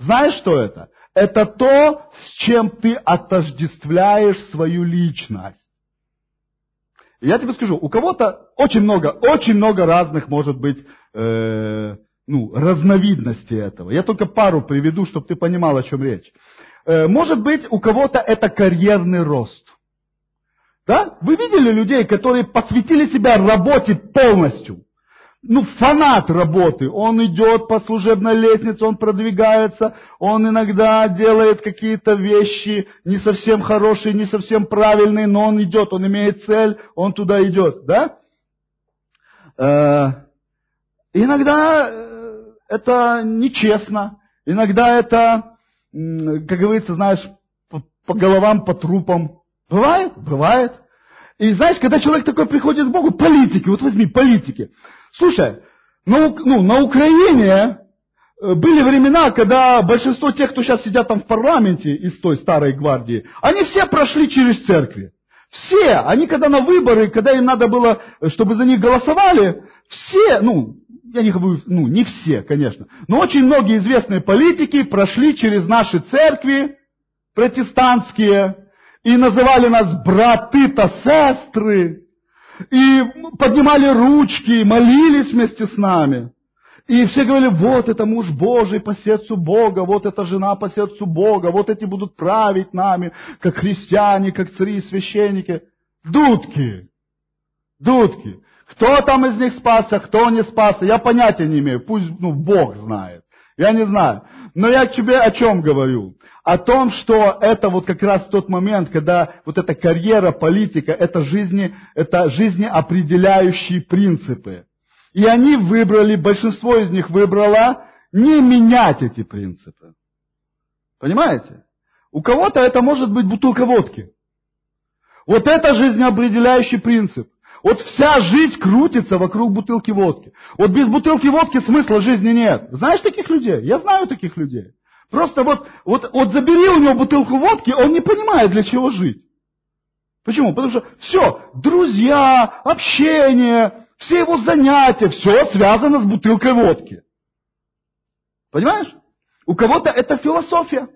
S1: Знаешь, что это? Это то, с чем ты отождествляешь свою личность. Я тебе скажу, у кого-то очень много, очень много разных может быть э, ну, разновидностей этого. Я только пару приведу, чтобы ты понимал, о чем речь. Э, может быть, у кого-то это карьерный рост. Да? Вы видели людей, которые посвятили себя работе полностью? ну, фанат работы. Он идет по служебной лестнице, он продвигается, он иногда делает какие-то вещи не совсем хорошие, не совсем правильные, но он идет, он имеет цель, он туда идет, да? Э, иногда э, это нечестно, иногда это, как говорится, знаешь, по, головам, по трупам. Бывает? Бывает. И знаешь, когда человек такой приходит к Богу, политики, вот возьми политики. Слушай, на, ну, на Украине э, были времена, когда большинство тех, кто сейчас сидят там в парламенте из той старой гвардии, они все прошли через церкви. Все, они когда на выборы, когда им надо было, э, чтобы за них голосовали, все, ну, я не говорю, ну, не все, конечно, но очень многие известные политики прошли через наши церкви протестантские и называли нас браты-то сестры и поднимали ручки, молились вместе с нами. И все говорили, вот это муж Божий по сердцу Бога, вот эта жена по сердцу Бога, вот эти будут править нами, как христиане, как цари и священники. Дудки. Дудки. Кто там из них спасся, кто не спасся, я понятия не имею. Пусть ну, Бог знает. Я не знаю. Но я тебе о чем говорю? о том, что это вот как раз тот момент, когда вот эта карьера, политика, это жизни, это жизнеопределяющие принципы. И они выбрали, большинство из них выбрало не менять эти принципы. Понимаете? У кого-то это может быть бутылка водки. Вот это жизнеопределяющий принцип. Вот вся жизнь крутится вокруг бутылки водки. Вот без бутылки водки смысла жизни нет. Знаешь таких людей? Я знаю таких людей. Просто вот, вот, вот забери у него бутылку водки, он не понимает, для чего жить. Почему? Потому что все, друзья, общение, все его занятия, все связано с бутылкой водки. Понимаешь? У кого-то это философия.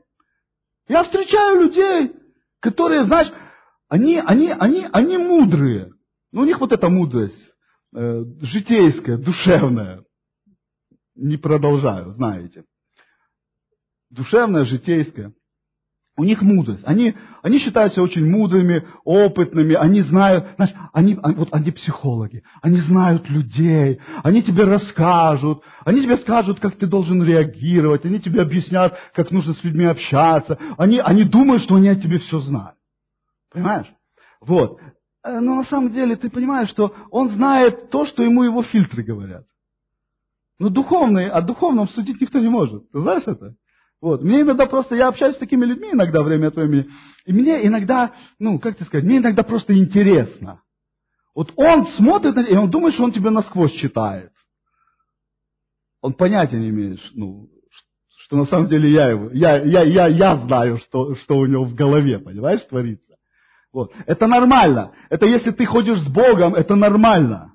S1: Я встречаю людей, которые, знаешь, они, они, они, они мудрые. Но у них вот эта мудрость э, житейская, душевная. Не продолжаю, знаете душевное, житейское. У них мудрость. Они, они считаются очень мудрыми, опытными, они знают, знаешь, они, а, вот они психологи, они знают людей, они тебе расскажут, они тебе скажут, как ты должен реагировать, они тебе объяснят, как нужно с людьми общаться, они, они думают, что они о тебе все знают. Понимаешь? Вот. Э, но на самом деле ты понимаешь, что он знает то, что ему его фильтры говорят. Но духовный, о духовном судить никто не может. Ты знаешь это? Вот. Мне иногда просто, я общаюсь с такими людьми иногда время от времени, и мне иногда, ну, как тебе сказать, мне иногда просто интересно. Вот он смотрит, и он думает, что он тебя насквозь читает. Он понятия не имеет, ну, что на самом деле я его, я, я, я, я знаю, что, что у него в голове, понимаешь, творится. Вот. Это нормально. Это если ты ходишь с Богом, это нормально.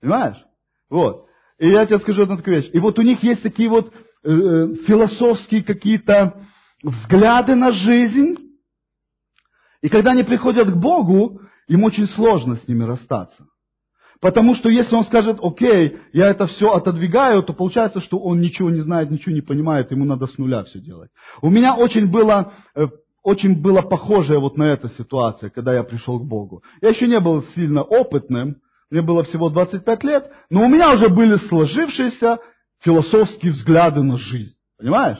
S1: Понимаешь? Вот. И я тебе скажу одну такую вещь. И вот у них есть такие вот э, э философские какие-то взгляды на жизнь. И когда они приходят к Богу, им очень сложно с ними расстаться. Потому что если он скажет, окей, я это все отодвигаю, то получается, что он ничего не знает, ничего не понимает, ему надо с нуля все делать. У меня очень было, э, очень было похожее вот на эту ситуацию, когда я пришел к Богу. Я еще не был сильно опытным, мне было всего 25 лет, но у меня уже были сложившиеся философские взгляды на жизнь. Понимаешь?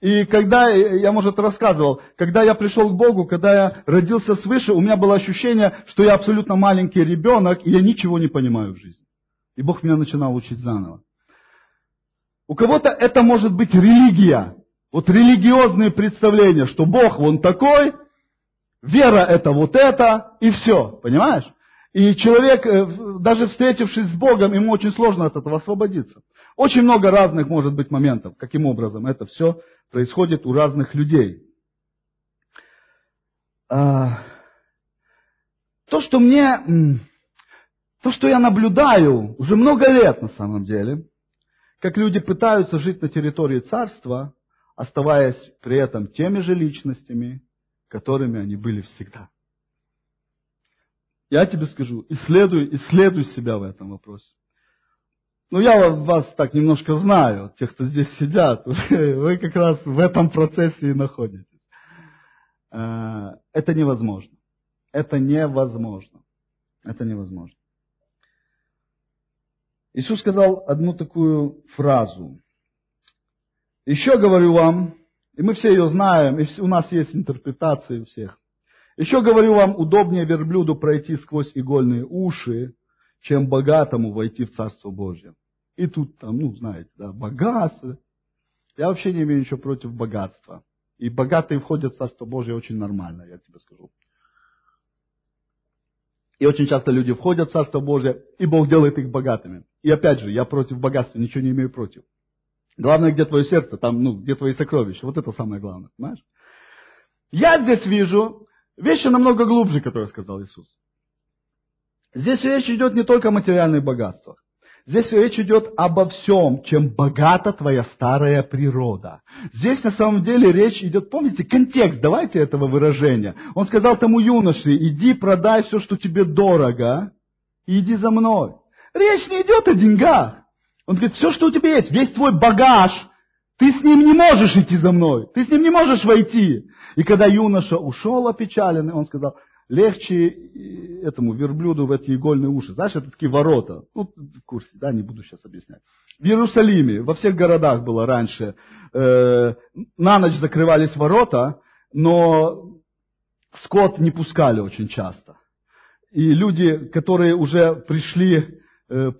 S1: И когда, я, может, рассказывал, когда я пришел к Богу, когда я родился свыше, у меня было ощущение, что я абсолютно маленький ребенок, и я ничего не понимаю в жизни. И Бог меня начинал учить заново. У кого-то это может быть религия. Вот религиозные представления, что Бог вон такой, вера это вот это, и все. Понимаешь? И человек, э, даже встретившись с Богом, ему очень сложно от этого освободиться. Очень много разных может быть моментов, каким образом это все происходит у разных людей. А, то, что мне, то, что я наблюдаю уже много лет на самом деле, как люди пытаются жить на территории царства, оставаясь при этом теми же личностями, которыми они были всегда. Я тебе скажу, исследуй, исследуй себя в этом вопросе. Ну, я вас так немножко знаю, тех, кто здесь сидят, вы как раз в этом процессе и находитесь. Э, это невозможно. Это невозможно. Это невозможно. Иисус сказал одну такую фразу. Еще говорю вам, и мы все ее знаем, и у нас есть интерпретации у всех. Еще говорю вам, удобнее верблюду пройти сквозь игольные уши, чем богатому войти в Царство Божье. И тут там, ну, знаете, да, богатство. Я вообще не имею ничего против богатства. И богатые входят в Царство Божье очень нормально, я тебе скажу. И очень часто люди входят в Царство Божье, и Бог делает их богатыми. И опять же, я против богатства, ничего не имею против. Главное, где твое сердце, там, ну, где твои сокровища. Вот это самое главное, понимаешь? Я здесь вижу вещи намного глубже, которые сказал Иисус. Здесь речь идет не только о материальных богатствах. Здесь речь идет обо всем, чем богата твоя старая природа. Здесь на самом деле речь идет, помните, контекст, давайте этого выражения. Он сказал тому юноше, иди продай все, что тебе дорого, и иди за мной. Речь не идет о деньгах. Он говорит, все, что у тебя есть, весь твой багаж, ты с ним не можешь идти за мной, ты с ним не можешь войти. И когда юноша ушел опечаленный, он сказал, легче этому верблюду в эти игольные уши. Знаешь, это такие ворота. Ну, в курсе, да, не буду сейчас объяснять. В Иерусалиме, во всех городах было раньше, э, на ночь закрывались ворота, но скот не пускали очень часто. И люди, которые уже пришли Э,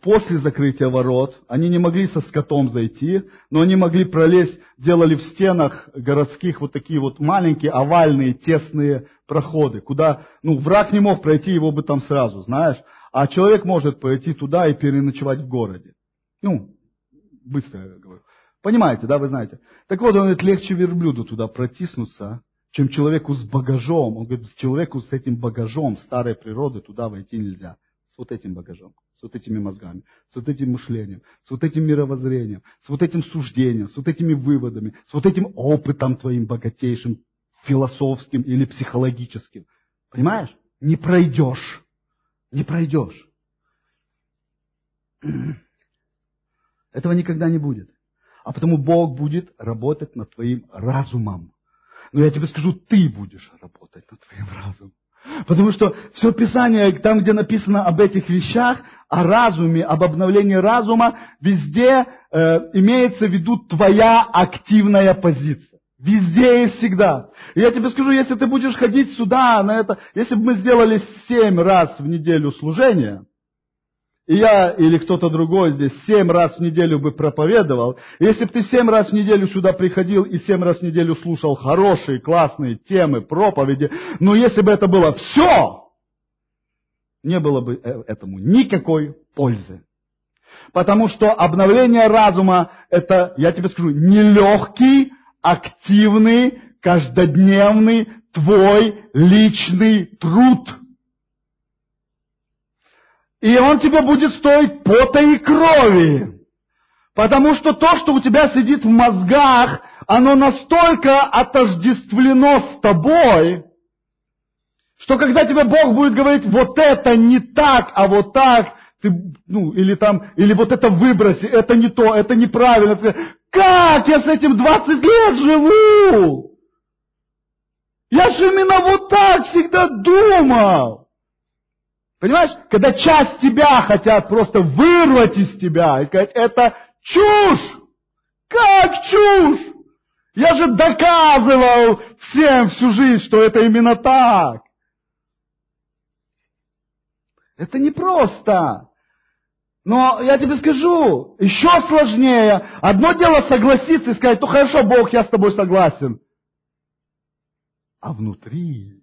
S1: после закрытия ворот, они не могли со скотом зайти, но они могли пролезть, делали в стенах городских вот такие вот маленькие, овальные, тесные проходы, куда, ну, враг не мог пройти, его бы там сразу, знаешь, а человек может пойти туда и переночевать в городе. Ну, быстро я говорю. Понимаете, да, вы знаете. Так вот, он говорит, легче верблюду туда протиснуться, чем человеку с багажом. Он говорит, человеку с этим багажом старой природы туда войти нельзя. С вот этим багажом с вот этими мозгами, с вот этим мышлением, с вот этим мировоззрением, с вот этим суждением, с вот этими выводами, с вот этим опытом твоим богатейшим, философским или психологическим. Понимаешь? Не пройдешь. Не пройдешь. Этого никогда не будет. А потому Бог будет работать над твоим разумом. Но я тебе скажу, ты будешь работать над твоим разумом. Потому что все Писание, там, где написано об этих вещах, о разуме, об обновлении разума, везде э, имеется в виду твоя активная позиция. Везде и всегда. И я тебе скажу, если ты будешь ходить сюда, на это, если бы мы сделали семь раз в неделю служение, и я или кто-то другой здесь семь раз в неделю бы проповедовал, если бы ты семь раз в неделю сюда приходил и семь раз в неделю слушал хорошие, классные темы, проповеди, но если бы это было все, не было бы э, этому никакой пользы. Потому что обновление разума, это, я тебе скажу, нелегкий, активный, каждодневный твой личный труд. И он тебе будет стоить пота и крови. Потому что то, что у тебя сидит в мозгах, оно настолько отождествлено с тобой, что когда тебе Бог будет говорить, вот это не так, а вот так, ты, ну, или там, или вот это выброси, это не то, это неправильно. Как я с этим 20 лет живу? Я же именно вот так всегда думал. Понимаешь, когда часть тебя хотят просто вырвать из тебя и сказать, это чушь! Как чушь? Я же доказывал всем всю жизнь, что это именно так. Это непросто. Но я тебе скажу, еще сложнее. Одно дело согласиться и сказать, ну хорошо, Бог, я с тобой согласен. А внутри,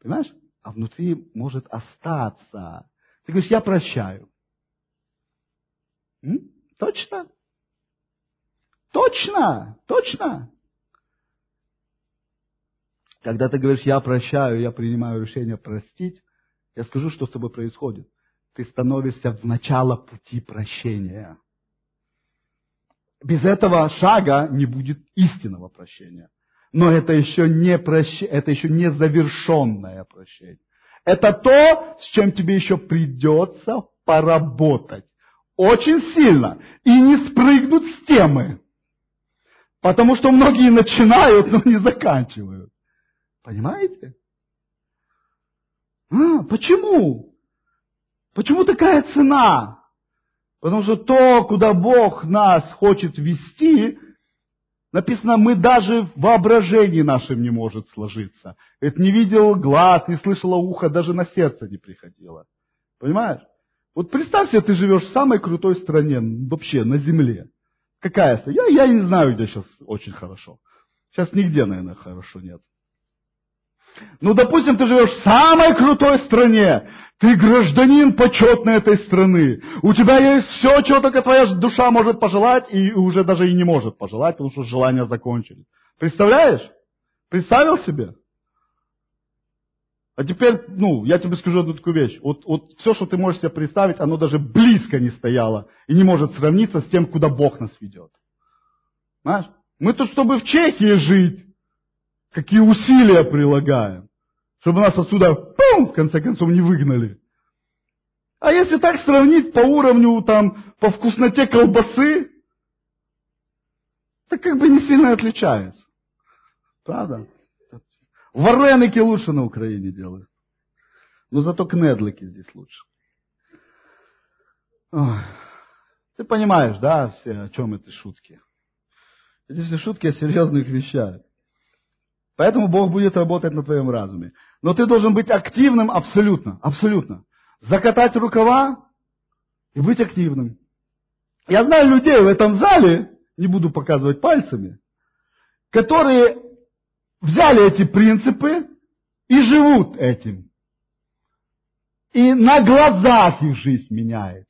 S1: понимаешь, а внутри может остаться. Ты говоришь, я прощаю. М? Точно? Точно, точно. Когда ты говоришь, я прощаю, я принимаю решение простить, я скажу, что с тобой происходит. Ты становишься в начало пути прощения. Без этого шага не будет истинного прощения. Но это еще не, прощ... это еще не завершенное прощение. Это то, с чем тебе еще придется поработать. Очень сильно. И не спрыгнуть с темы. Потому что многие начинают, но не заканчивают. Понимаете? А, почему? Почему такая цена? Потому что то, куда Бог нас хочет вести, Написано, мы даже в воображении нашем не может сложиться. Это не видел глаз, не слышало ухо, даже на сердце не приходило. Понимаешь? Вот представь себе, ты живешь в самой крутой стране, вообще, на земле. Какая? Я, я не знаю, где сейчас очень хорошо. Сейчас нигде, наверное, хорошо нет. Ну, допустим, ты живешь в самой крутой стране. Ты гражданин почетной этой страны. У тебя есть все, чего только твоя душа может пожелать, и уже даже и не может пожелать, потому что желания закончились. Представляешь? Представил себе? А теперь, ну, я тебе скажу одну такую вещь. Вот, вот все, что ты можешь себе представить, оно даже близко не стояло и не может сравниться с тем, куда Бог нас ведет. Знаешь? Мы тут, чтобы в Чехии жить, какие усилия прилагаем, чтобы нас отсюда, пум, в конце концов, не выгнали. А если так сравнить по уровню, там, по вкусноте колбасы, то как бы не сильно отличается. Правда? Вареники лучше на Украине делают. Но зато кнедлики здесь лучше. Ой. Ты понимаешь, да, все, о чем эти шутки? Эти все шутки о серьезных вещах. Поэтому Бог будет работать на твоем разуме. Но ты должен быть активным абсолютно, абсолютно. Закатать рукава и быть активным. Я знаю людей в этом зале, не буду показывать пальцами, которые взяли эти принципы и живут этим. И на глазах их жизнь меняется.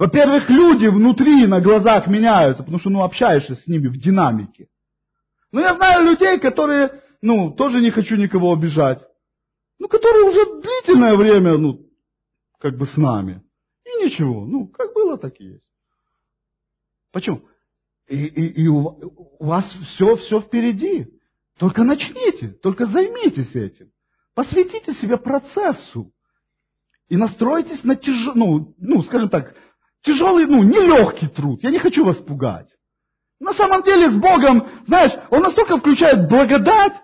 S1: Во-первых, люди внутри на глазах меняются, потому что ну, общаешься с ними в динамике. Но я знаю людей, которые ну, тоже не хочу никого обижать, ну, которые уже длительное время, ну, как бы с нами. И ничего, ну, как было, так и есть. Почему? И, и, и у вас все, все впереди. Только начните, только займитесь этим. Посвятите себя процессу. И настройтесь на тяжелый, ну, ну, скажем так, тяжелый, ну, нелегкий труд. Я не хочу вас пугать. На самом деле с Богом, знаешь, Он настолько включает благодать,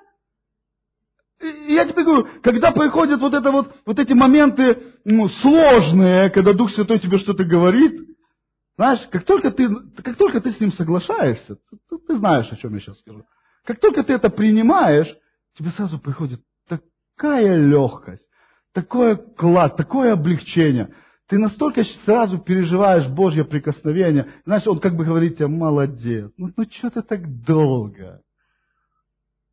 S1: и я тебе говорю, когда приходят вот, это вот, вот эти моменты ну, сложные, когда Дух Святой тебе что-то говорит, знаешь, как только ты, как только ты с ним соглашаешься, ты, ты знаешь, о чем я сейчас скажу. Как только ты это принимаешь, тебе сразу приходит такая легкость, такое класс, такое облегчение. Ты настолько сразу переживаешь Божье прикосновение. Знаешь, он как бы говорит тебе, молодец, ну, ну что ты так долго?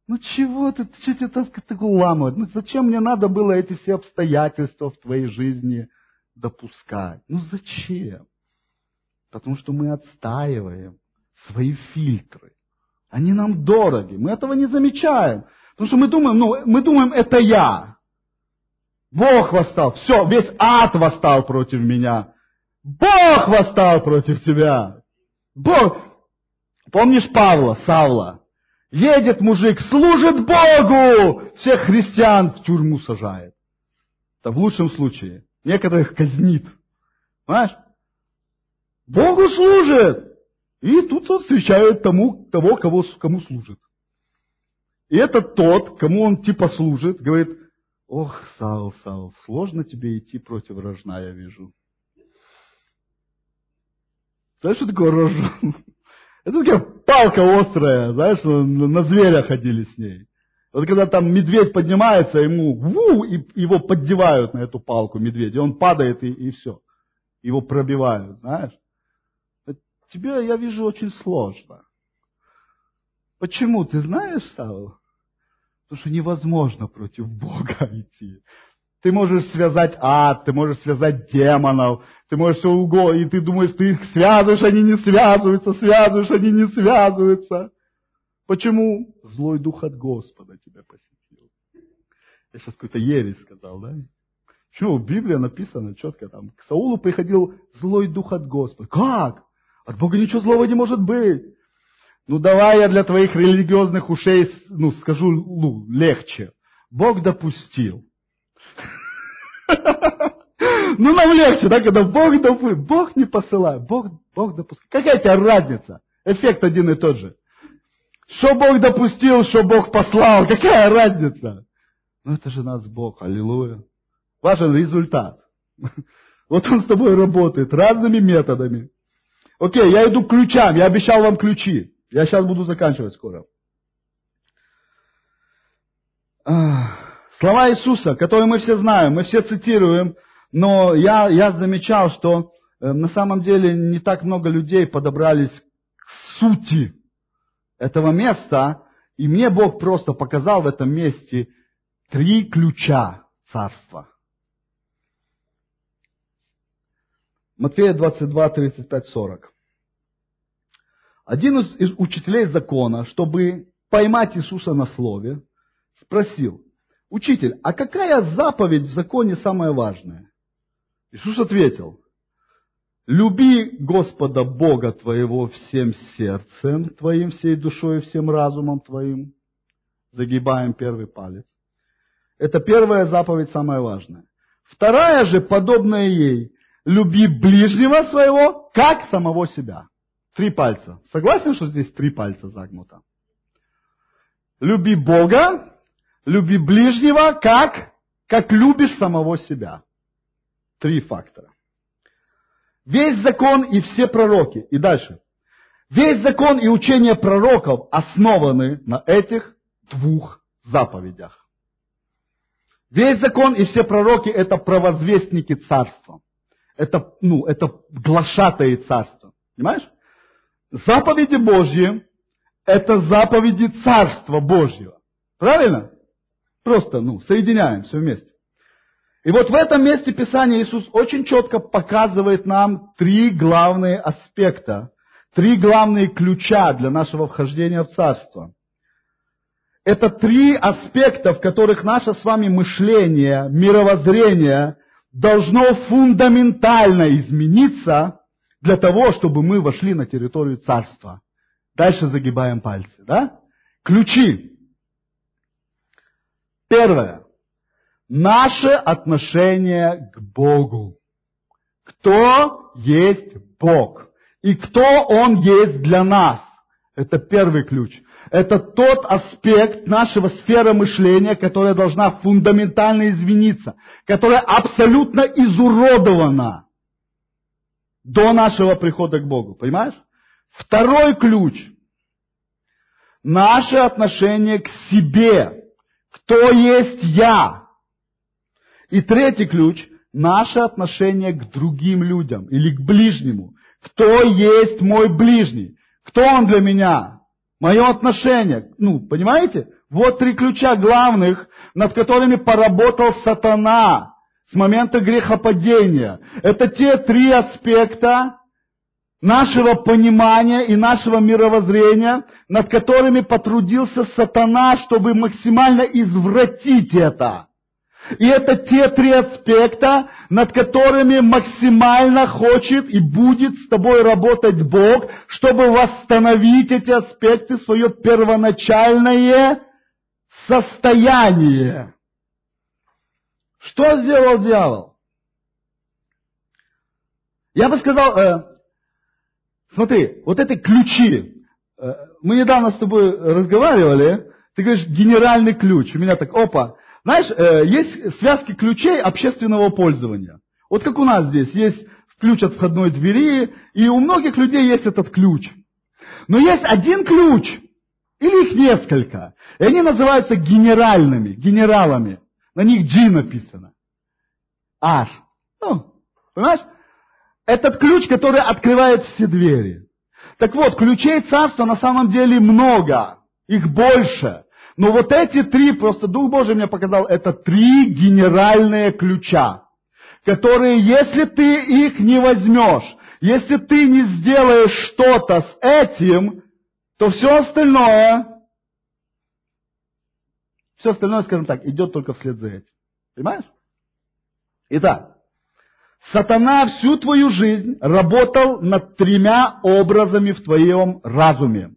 S1: Ну чего ты, что тебе так, так уламывать? Ну зачем мне надо было эти все обстоятельства в твоей жизни допускать? Ну зачем? Потому что мы отстаиваем свои фильтры. Они нам дороги. Мы этого не замечаем. Потому что мы думаем, ну, мы думаем, это я. Бог восстал. Все, весь ад восстал против меня. Бог восстал против тебя. Бог. Помнишь Павла, Савла? Едет мужик, служит Богу, всех христиан в тюрьму сажает. Это в лучшем случае. Некоторых казнит. Понимаешь? Богу служит. И тут он встречает тому, того, кого, кому служит. И это тот, кому он типа служит, говорит, ох, Саул, Саул, сложно тебе идти против рожна, я вижу. Знаешь, что такое рожон? Это такая палка острая, знаешь, на зверя ходили с ней. Вот когда там медведь поднимается, ему ву, и его поддевают на эту палку медведя, он падает и, и все. Его пробивают, знаешь. Тебе, я вижу, очень сложно. Почему? Ты знаешь, Савл? Потому что невозможно против Бога идти. Ты можешь связать ад, ты можешь связать демонов, ты можешь все угодно, и ты думаешь, ты их связываешь, они не связываются, связываешь, они не связываются. Почему? Злой дух от Господа тебя посетил. Я сейчас какой-то ересь сказал, да? Почему? В Библии написано четко там. К Саулу приходил злой дух от Господа. Как? От Бога ничего злого не может быть. Ну давай я для твоих религиозных ушей ну, скажу ну, легче. Бог допустил. Ну нам легче, да, когда Бог допустил. Бог не посылает, Бог, Бог допускает. Какая тебе разница? Эффект один и тот же. Что Бог допустил, что Бог послал, какая разница? Ну это же нас Бог, аллилуйя. Важен результат. Вот он с тобой работает разными методами. Окей, я иду к ключам, я обещал вам ключи. Я сейчас буду заканчивать скоро. Слова Иисуса, которые мы все знаем, мы все цитируем, но я, я замечал, что э, на самом деле не так много людей подобрались к сути этого места, и мне Бог просто показал в этом месте три ключа царства. Матфея 22, 35, 40. Один из учителей закона, чтобы поймать Иисуса на слове, спросил, учитель, а какая заповедь в законе самая важная? Иисус ответил, люби Господа Бога твоего всем сердцем твоим, всей душой, всем разумом твоим. Загибаем первый палец. Это первая заповедь самая важная. Вторая же, подобная ей, люби ближнего своего, как самого себя. Три пальца. Согласен, что здесь три пальца загнуто? Люби Бога, люби ближнего, как? Как любишь самого себя. Три фактора. Весь закон и все пророки. И дальше. Весь закон и учение пророков основаны на этих двух заповедях. Весь закон и все пророки – это провозвестники царства. Это, ну, это глашатые царства. Понимаешь? Заповеди Божьи – это заповеди Царства Божьего. Правильно? Просто, ну, соединяем все вместе. И вот в этом месте Писания Иисус очень четко показывает нам три главные аспекта, три главные ключа для нашего вхождения в Царство. Это три аспекта, в которых наше с вами мышление, мировоззрение должно фундаментально измениться для того, чтобы мы вошли на территорию царства. Дальше загибаем пальцы, да? Ключи. Первое. Наше отношение к Богу. Кто есть Бог? И кто Он есть для нас? Это первый ключ. Это тот аспект нашего сферы мышления, которая должна фундаментально измениться, которая абсолютно изуродована до нашего прихода к Богу. Понимаешь? Второй ключ. Наше отношение к себе. Кто есть я? И третий ключ. Наше отношение к другим людям или к ближнему. Кто есть мой ближний? Кто он для меня? Мое отношение. Ну, понимаете? Вот три ключа главных, над которыми поработал сатана с момента грехопадения. Это те три аспекта, нашего понимания и нашего мировоззрения, над которыми потрудился сатана, чтобы максимально извратить это. И это те три аспекта, над которыми максимально хочет и будет с тобой работать Бог, чтобы восстановить эти аспекты, свое первоначальное состояние. Что сделал дьявол? Я бы сказал, э, смотри, вот эти ключи, э, мы недавно с тобой разговаривали, ты говоришь, генеральный ключ. У меня так, опа, знаешь, э, есть связки ключей общественного пользования. Вот как у нас здесь есть ключ от входной двери, и у многих людей есть этот ключ. Но есть один ключ, или их несколько, и они называются генеральными, генералами. На них G написано. Аж. Ну, понимаешь? Этот ключ, который открывает все двери. Так вот, ключей царства на самом деле много. Их больше. Но вот эти три, просто Дух Божий мне показал, это три генеральные ключа, которые, если ты их не возьмешь, если ты не сделаешь что-то с этим, то все остальное, все остальное, скажем так, идет только вслед за этим. Понимаешь? Итак, сатана всю твою жизнь работал над тремя образами в твоем разуме.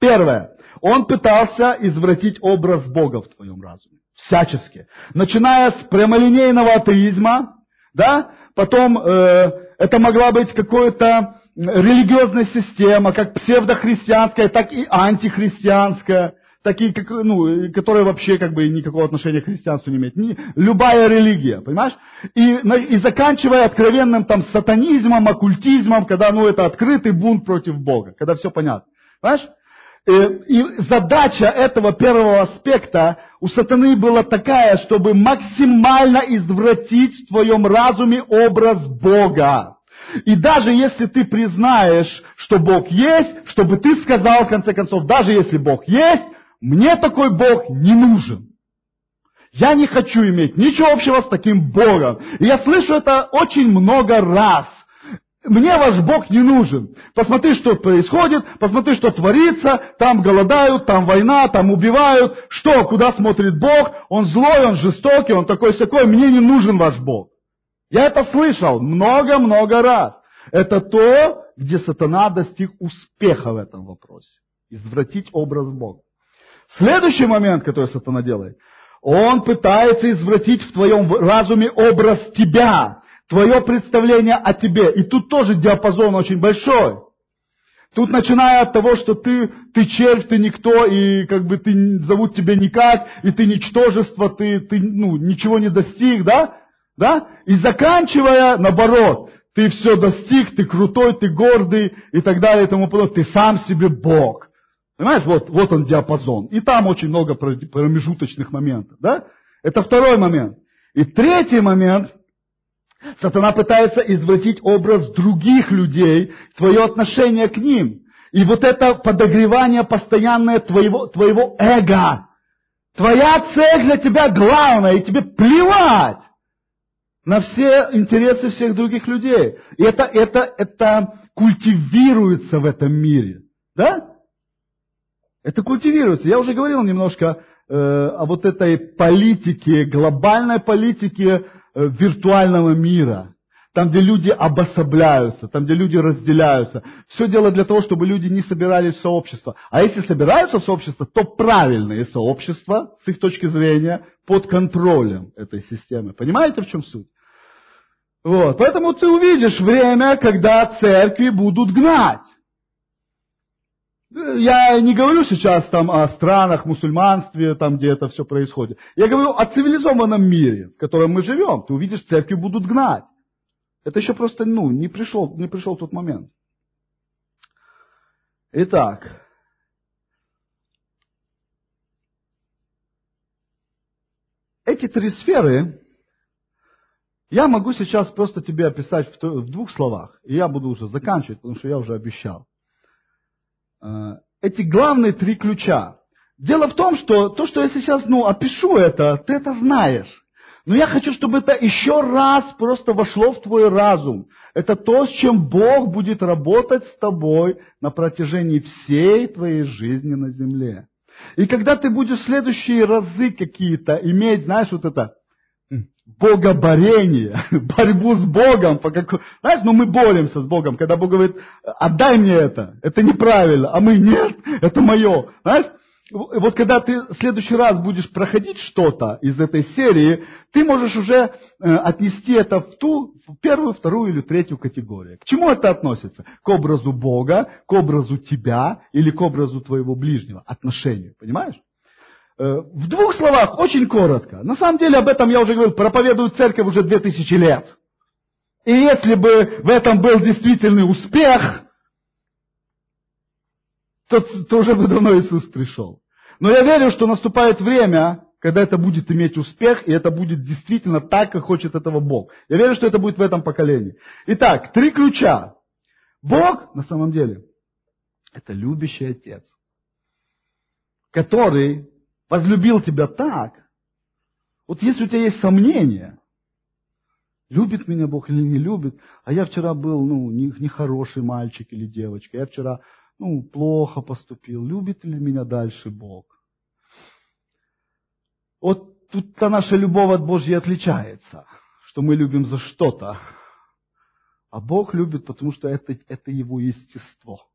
S1: Первое. Он пытался извратить образ Бога в твоем разуме. Всячески. Начиная с прямолинейного атеизма, да, потом э, это могла быть какая-то религиозная система, как псевдохристианская, так и антихристианская, такие, как, ну, которые вообще как бы никакого отношения к христианству не имеют. Не, любая религия, понимаешь? И, и заканчивая откровенным там сатанизмом, оккультизмом, когда ну, это открытый бунт против Бога, когда все понятно. Понимаешь? Э, и задача этого первого аспекта у сатаны была такая, чтобы максимально извратить в твоем разуме образ Бога. И даже если ты признаешь, что Бог есть, чтобы ты сказал, в конце концов, даже если Бог есть, мне такой Бог не нужен. Я не хочу иметь ничего общего с таким Богом. И я слышу это очень много раз. Мне ваш Бог не нужен. Посмотри, что происходит, посмотри, что творится, там голодают, там война, там убивают. Что, куда смотрит Бог? Он злой, он жестокий, он такой всякой. Мне не нужен ваш Бог. Я это слышал много-много раз. Это то, где сатана достиг успеха в этом вопросе. Извратить образ Бога. Следующий момент, который сатана делает, он пытается извратить в твоем разуме образ тебя твое представление о тебе. И тут тоже диапазон очень большой. Тут начиная от того, что ты, ты червь, ты никто, и как бы ты зовут тебя никак, и ты ничтожество, ты, ты ну, ничего не достиг, да? да? И заканчивая, наоборот, ты все достиг, ты крутой, ты гордый, и так далее, и тому подобное. Ты сам себе Бог. Понимаешь, вот, вот он диапазон. И там очень много промежуточных моментов, да? Это второй момент. И третий момент – Сатана пытается извратить образ других людей, твое отношение к ним. И вот это подогревание постоянное твоего, твоего эго. Твоя цель для тебя главная, и тебе плевать на все интересы всех других людей. И это, это, это культивируется в этом мире. Да? Это культивируется. Я уже говорил немножко э, о вот этой политике, глобальной политике Э, виртуального мира, там, где люди обособляются, там, где люди разделяются. Все дело для того, чтобы люди не собирались в сообщество. А если собираются в сообщество, то правильные сообщества, с их точки зрения, под контролем этой системы. Понимаете, в чем суть? Вот. Поэтому ты увидишь время, когда церкви будут гнать. Я не говорю сейчас там о странах, мусульманстве, там, где это все происходит. Я говорю о цивилизованном мире, в котором мы живем. Ты увидишь, церкви будут гнать. Это еще просто, ну, не пришел, не пришел тот момент. Итак. Эти три сферы я могу сейчас просто тебе описать в двух словах. И я буду уже заканчивать, потому что я уже обещал. Э, эти главные три ключа. Дело в том, что то, что я сейчас ну, опишу это, ты это знаешь. Но я хочу, чтобы это еще раз просто вошло в твой разум. Это то, с чем Бог будет работать с тобой на протяжении всей твоей жизни на земле. И когда ты будешь следующие разы какие-то иметь, знаешь, вот это богоборение, борьбу с Богом. По как... Знаешь, ну мы боремся с Богом, когда Бог говорит, отдай мне это, это неправильно, а мы нет, это мое. Знаешь, вот когда ты в следующий раз будешь проходить что-то из этой серии, ты можешь уже э, отнести это в ту в первую, вторую или третью категорию. К чему это относится? К образу Бога, к образу тебя или к образу твоего ближнего, отношению. Понимаешь? Э, в двух словах, очень коротко. На самом деле об этом я уже говорил, проповедую церковь уже две тысячи лет. И если бы в этом был действительный успех, то, то уже бы давно Иисус пришел. Но я верю, что наступает время, когда это будет иметь успех, и это будет действительно так, как хочет этого Бог. Я верю, что это будет в этом поколении. Итак, три ключа. Бог, на самом деле, это любящий Отец, который возлюбил тебя так. Вот если у тебя есть сомнения, любит меня Бог или не любит, а я вчера был, ну, нехороший не мальчик или девочка, я вчера ну, плохо поступил, любит ли меня дальше Бог? Вот тут-то наша любовь от Божьей отличается, что мы любим за что-то, а Бог любит, потому что это, это его естество.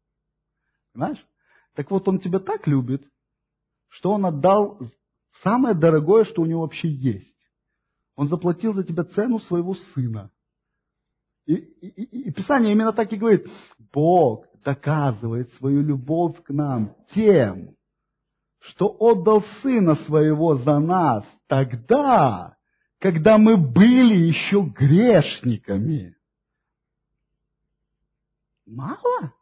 S1: Понимаешь? Так вот, Он тебя так любит, что Он отдал самое дорогое, что у Него вообще есть. Он заплатил за тебя цену своего Сына. И, и, и Писание именно так и говорит. Бог доказывает свою любовь к нам тем, что отдал Сына Своего за нас тогда, когда мы были еще грешниками. Мало?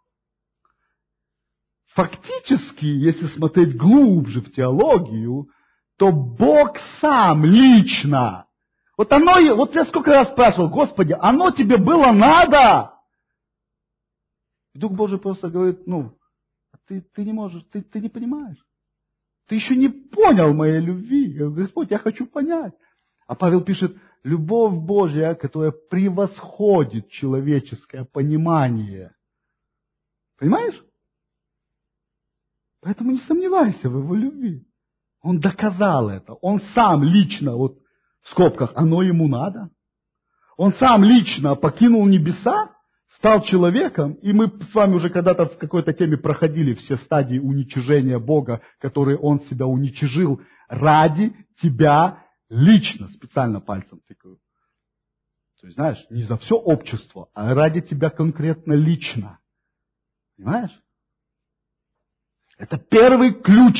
S1: Фактически, если смотреть глубже в теологию, то Бог сам лично. Вот оно, вот я сколько раз спрашивал, Господи, оно тебе было надо? Дух Божий просто говорит, ну, ты, ты не можешь, ты, ты не понимаешь. Ты еще не понял моей любви. Господь, я хочу понять. А Павел пишет, любовь Божья, которая превосходит человеческое понимание. Понимаешь? Поэтому не сомневайся в его любви. Он доказал это. Он сам лично, вот в скобках, оно ему надо. Он сам лично покинул небеса, стал человеком, и мы с вами уже когда-то в какой-то теме проходили все стадии уничижения Бога, которые Он себя уничижил ради тебя лично, специально пальцем тыкаю. То есть, знаешь, не за все общество, а ради тебя конкретно лично. Понимаешь? Это первый ключ,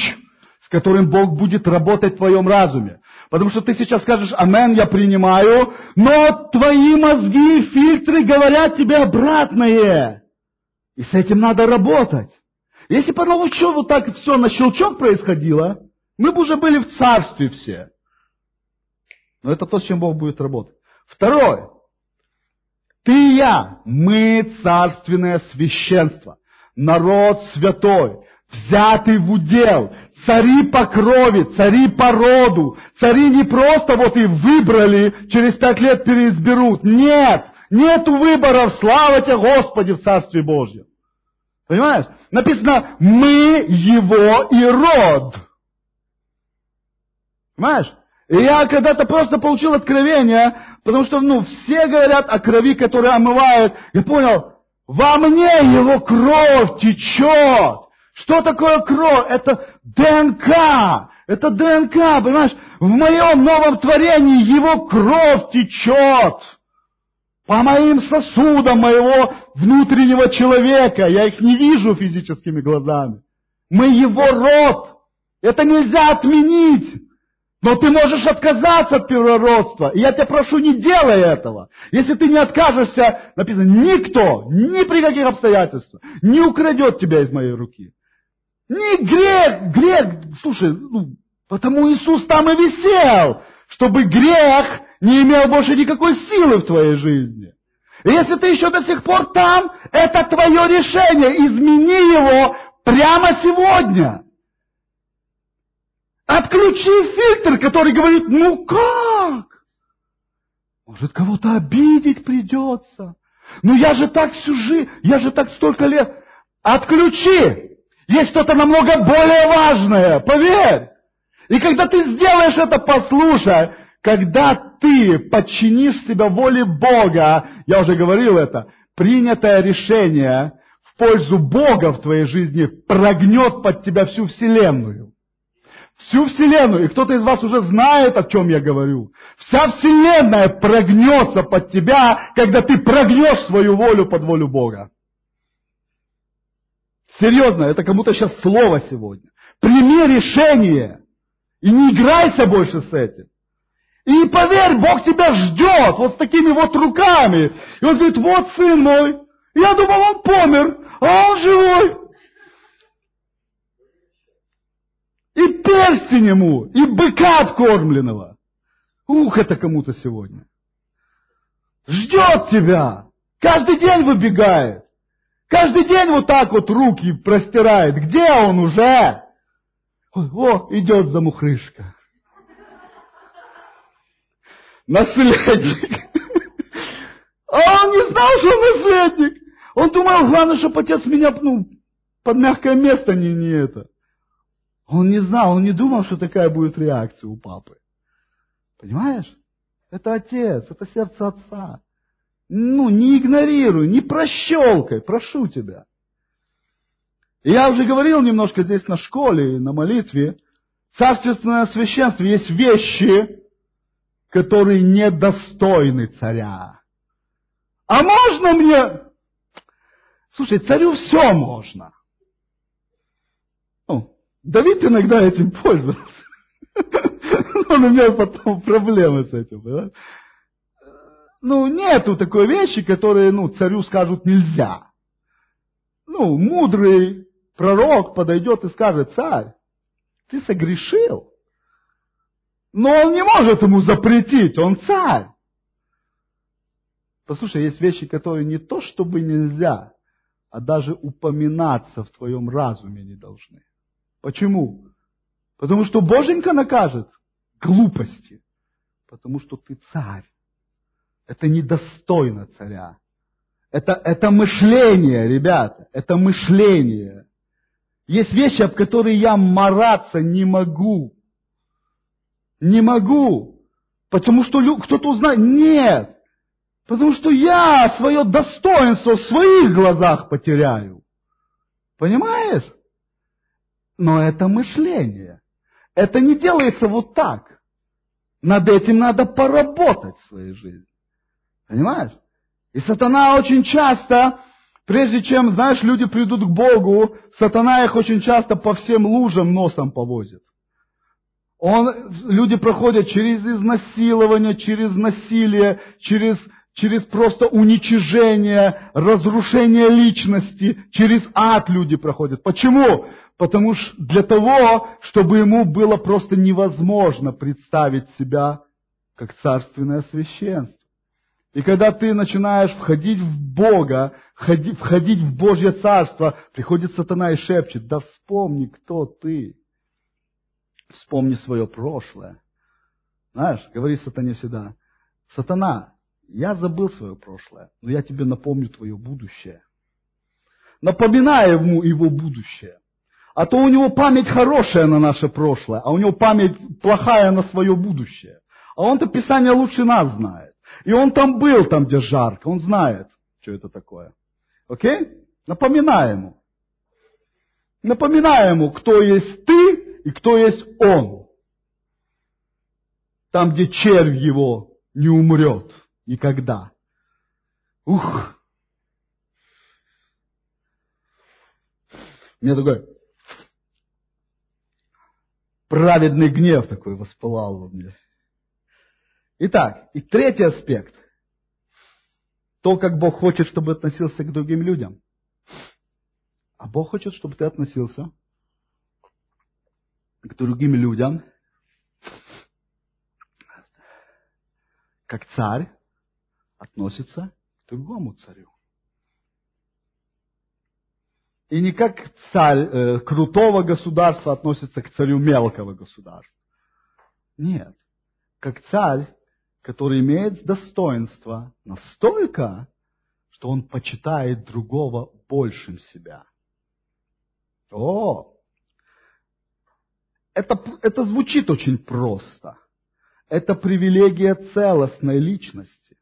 S1: с которым Бог будет работать в твоем разуме. Потому что ты сейчас скажешь, амен, я принимаю, но твои мозги и фильтры говорят тебе обратное. И с этим надо работать. Если бы оно что вот так все на щелчок происходило, мы бы уже были в царстве все. Но это то, с чем Бог будет работать. Второе. Ты и я, мы царственное священство, народ святой, взятый в удел, цари по крови, цари по роду. Цари не просто вот и выбрали, через пять лет переизберут. Нет, нету выборов, слава тебе Господи в Царстве Божьем. Понимаешь? Написано, мы его и род. Понимаешь? И я когда-то просто получил откровение, потому что, ну, все говорят о крови, которая омывает. Я понял, во мне его кровь течет. Что такое кровь? Это ДНК. Это ДНК, понимаешь? В моем новом творении его кровь течет. По моим сосудам моего внутреннего человека. Я их не вижу физическими глазами. Мы его род. Это нельзя отменить. Но ты можешь отказаться от первородства. И я тебя прошу, не делай этого. Если ты не откажешься, написано, никто, ни при каких обстоятельствах, не украдет тебя из моей руки. Не грех, грех, слушай, ну, потому Иисус там и висел, чтобы грех не имел больше никакой силы в твоей жизни. И если ты еще до сих пор там, это твое решение, измени его прямо сегодня. Отключи фильтр, который говорит, ну как? Может, кого-то обидеть придется. Ну я же так всю жизнь, я же так столько лет. Отключи! Есть что-то намного более важное, поверь! И когда ты сделаешь это, послушай, когда ты подчинишь себя воле Бога, я уже говорил это, принятое решение в пользу Бога в твоей жизни прогнет под тебя всю Вселенную. Всю Вселенную. И кто-то из вас уже знает, о чем я говорю. Вся Вселенная прогнется под тебя, когда ты прогнешь свою волю под волю Бога. Серьезно, это кому-то сейчас слово сегодня. Прими решение. И не играйся больше с этим. И поверь, Бог тебя ждет вот с такими вот руками. И он говорит, вот сын мой. Я думал, он помер, а он живой. И перстень ему, и быка откормленного. Ух, это кому-то сегодня. Ждет тебя. Каждый день выбегает. Каждый день вот так вот руки простирает. Где он уже? О, идет замухрышка. Наследник. А он не знал, что он наследник. Он думал, главное, чтобы отец меня ну, под мягкое место не, не это. Он не знал, он не думал, что такая будет реакция у папы. Понимаешь? Это отец, это сердце отца. Ну, не игнорируй, не прощелкай, прошу тебя. Я уже говорил немножко здесь на школе, на молитве. Царственное священство есть вещи, которые недостойны царя. А можно мне... Слушай, царю все можно. Ну, Давид иногда этим пользовался. Он имел потом проблемы с этим. Да? Ну, нету такой вещи, которые, ну, царю скажут нельзя. Ну, мудрый пророк подойдет и скажет, царь, ты согрешил. Но он не может ему запретить, он царь. Послушай, есть вещи, которые не то чтобы нельзя, а даже упоминаться в твоем разуме не должны. Почему? Потому что Боженька накажет глупости. Потому что ты царь. Это недостойно царя. Это, это мышление, ребята, это мышление. Есть вещи, об которые я мараться не могу. Не могу. Потому что кто-то узнает. Нет. Потому что я свое достоинство в своих глазах потеряю. Понимаешь? Но это мышление. Это не делается вот так. Над этим надо поработать в своей жизни. Понимаешь? И сатана очень часто, прежде чем, знаешь, люди придут к Богу, сатана их очень часто по всем лужам носом повозит. Он, люди проходят через изнасилование, через насилие, через через просто уничижение, разрушение личности, через ад люди проходят. Почему? Потому что для того, чтобы ему было просто невозможно представить себя как царственное священство. И когда ты начинаешь входить в Бога, входить, в Божье Царство, приходит сатана и шепчет, да вспомни, кто ты. Вспомни свое прошлое. Знаешь, говори сатане всегда, сатана, я забыл свое прошлое, но я тебе напомню твое будущее. Напоминай ему его будущее. А то у него память хорошая на наше прошлое, а у него память плохая на свое будущее. А он-то Писание лучше нас знает. И он там был, там, где жарко, он знает, что это такое. Окей? Напоминай ему. Напоминай ему, кто есть ты и кто есть он. Там, где червь его не умрет никогда. Ух! Меня такой праведный гнев такой воспылал во мне. Итак, и третий аспект. То, как Бог хочет, чтобы относился к другим людям. А Бог хочет, чтобы ты относился к другим людям как царь, относится к другому царю. И не как царь э, крутого государства относится к царю мелкого государства. Нет. Как царь, который имеет достоинство настолько, что он почитает другого большим себя. О, это, это звучит очень просто. Это привилегия целостной личности.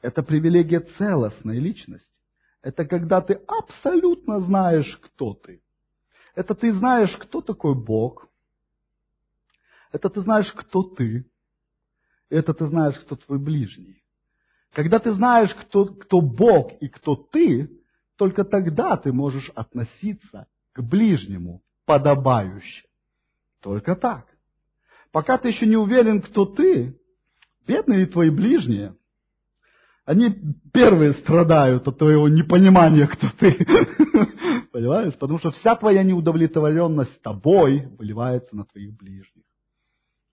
S1: Это привилегия целостной личности. Это когда ты абсолютно знаешь, кто ты. Это ты знаешь, кто такой Бог. Это ты знаешь, кто ты. Это ты знаешь, кто твой ближний. Когда ты знаешь, кто, кто Бог и кто ты, только тогда ты можешь относиться к ближнему подобающе. Только так. Пока ты еще не уверен, кто ты, бедные твои ближние, они первые страдают от твоего непонимания, кто ты. Понимаешь? Потому что вся твоя неудовлетворенность тобой выливается на твоих ближних.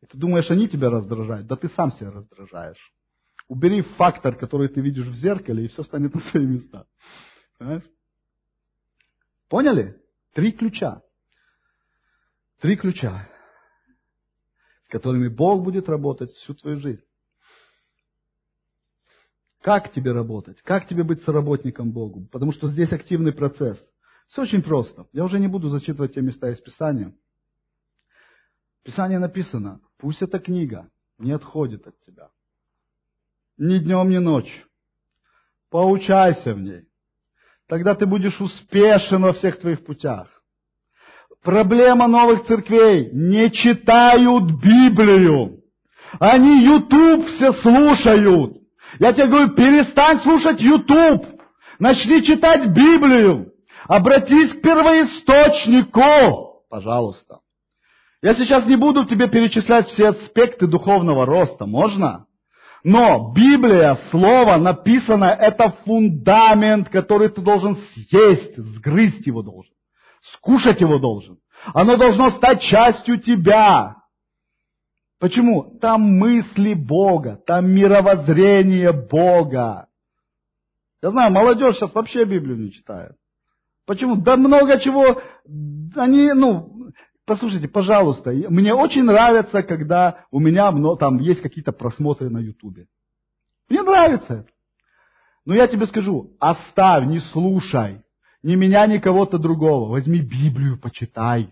S1: И ты думаешь, они тебя раздражают? Да ты сам себя раздражаешь. Убери фактор, который ты видишь в зеркале, и все станет на свои места. Понимаешь? Поняли? Три ключа. Три ключа, с которыми Бог будет работать всю твою жизнь. Как тебе работать? Как тебе быть соработником Богу? Потому что здесь активный процесс. Все очень просто. Я уже не буду зачитывать те места из Писания. В Писании написано, пусть эта книга не отходит от тебя. Ни днем, ни ночью. Поучайся в ней. Тогда ты будешь успешен во всех твоих путях. Проблема новых церквей. Не читают Библию. Они YouTube все слушают. Я тебе говорю, перестань слушать YouTube. Начни читать Библию. Обратись к первоисточнику. Пожалуйста. Я сейчас не буду тебе перечислять все аспекты духовного роста. Можно? Но Библия, Слово написано, это фундамент, который ты должен съесть, сгрызть его должен. Скушать его должен. Оно должно стать частью тебя. Почему? Там мысли Бога, там мировоззрение Бога. Я знаю, молодежь сейчас вообще Библию не читает. Почему? Да много чего. Они, ну, послушайте, пожалуйста, мне очень нравится, когда у меня там есть какие-то просмотры на Ютубе. Мне нравится. Но я тебе скажу, оставь, не слушай. Ни меня, ни кого-то другого. Возьми Библию, почитай.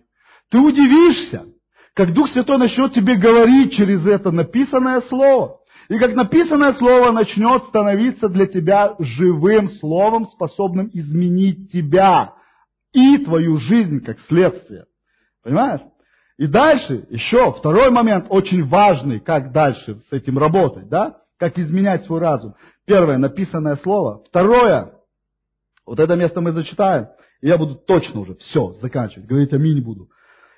S1: Ты удивишься, как Дух Святой начнет тебе говорить через это написанное слово. И как написанное слово начнет становиться для тебя живым словом, способным изменить тебя и твою жизнь как следствие. Понимаешь? И дальше, еще второй момент, очень важный, как дальше с этим работать, да? Как изменять свой разум. Первое, написанное слово. Второе, вот это место мы зачитаем, и я буду точно уже все заканчивать, говорить аминь буду.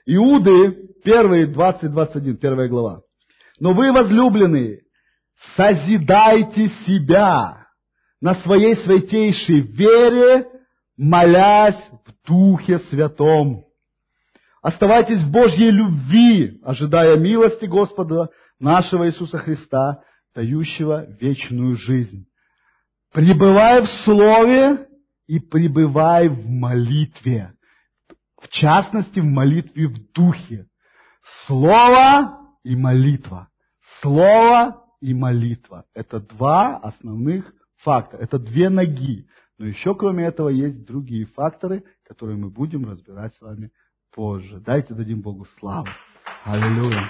S1: Иуды, первые 20-21, первая глава. Но вы, возлюбленные, созидайте себя на своей святейшей вере, молясь в Духе Святом. Оставайтесь в Божьей любви, ожидая милости Господа нашего Иисуса Христа, дающего вечную жизнь. Пребывая в Слове, и пребывай в молитве. В частности, в молитве в духе. Слово и молитва. Слово и молитва. Это два основных фактора. Это две ноги. Но еще кроме этого есть другие факторы, которые мы будем разбирать с вами позже. Дайте дадим Богу славу. Аллилуйя.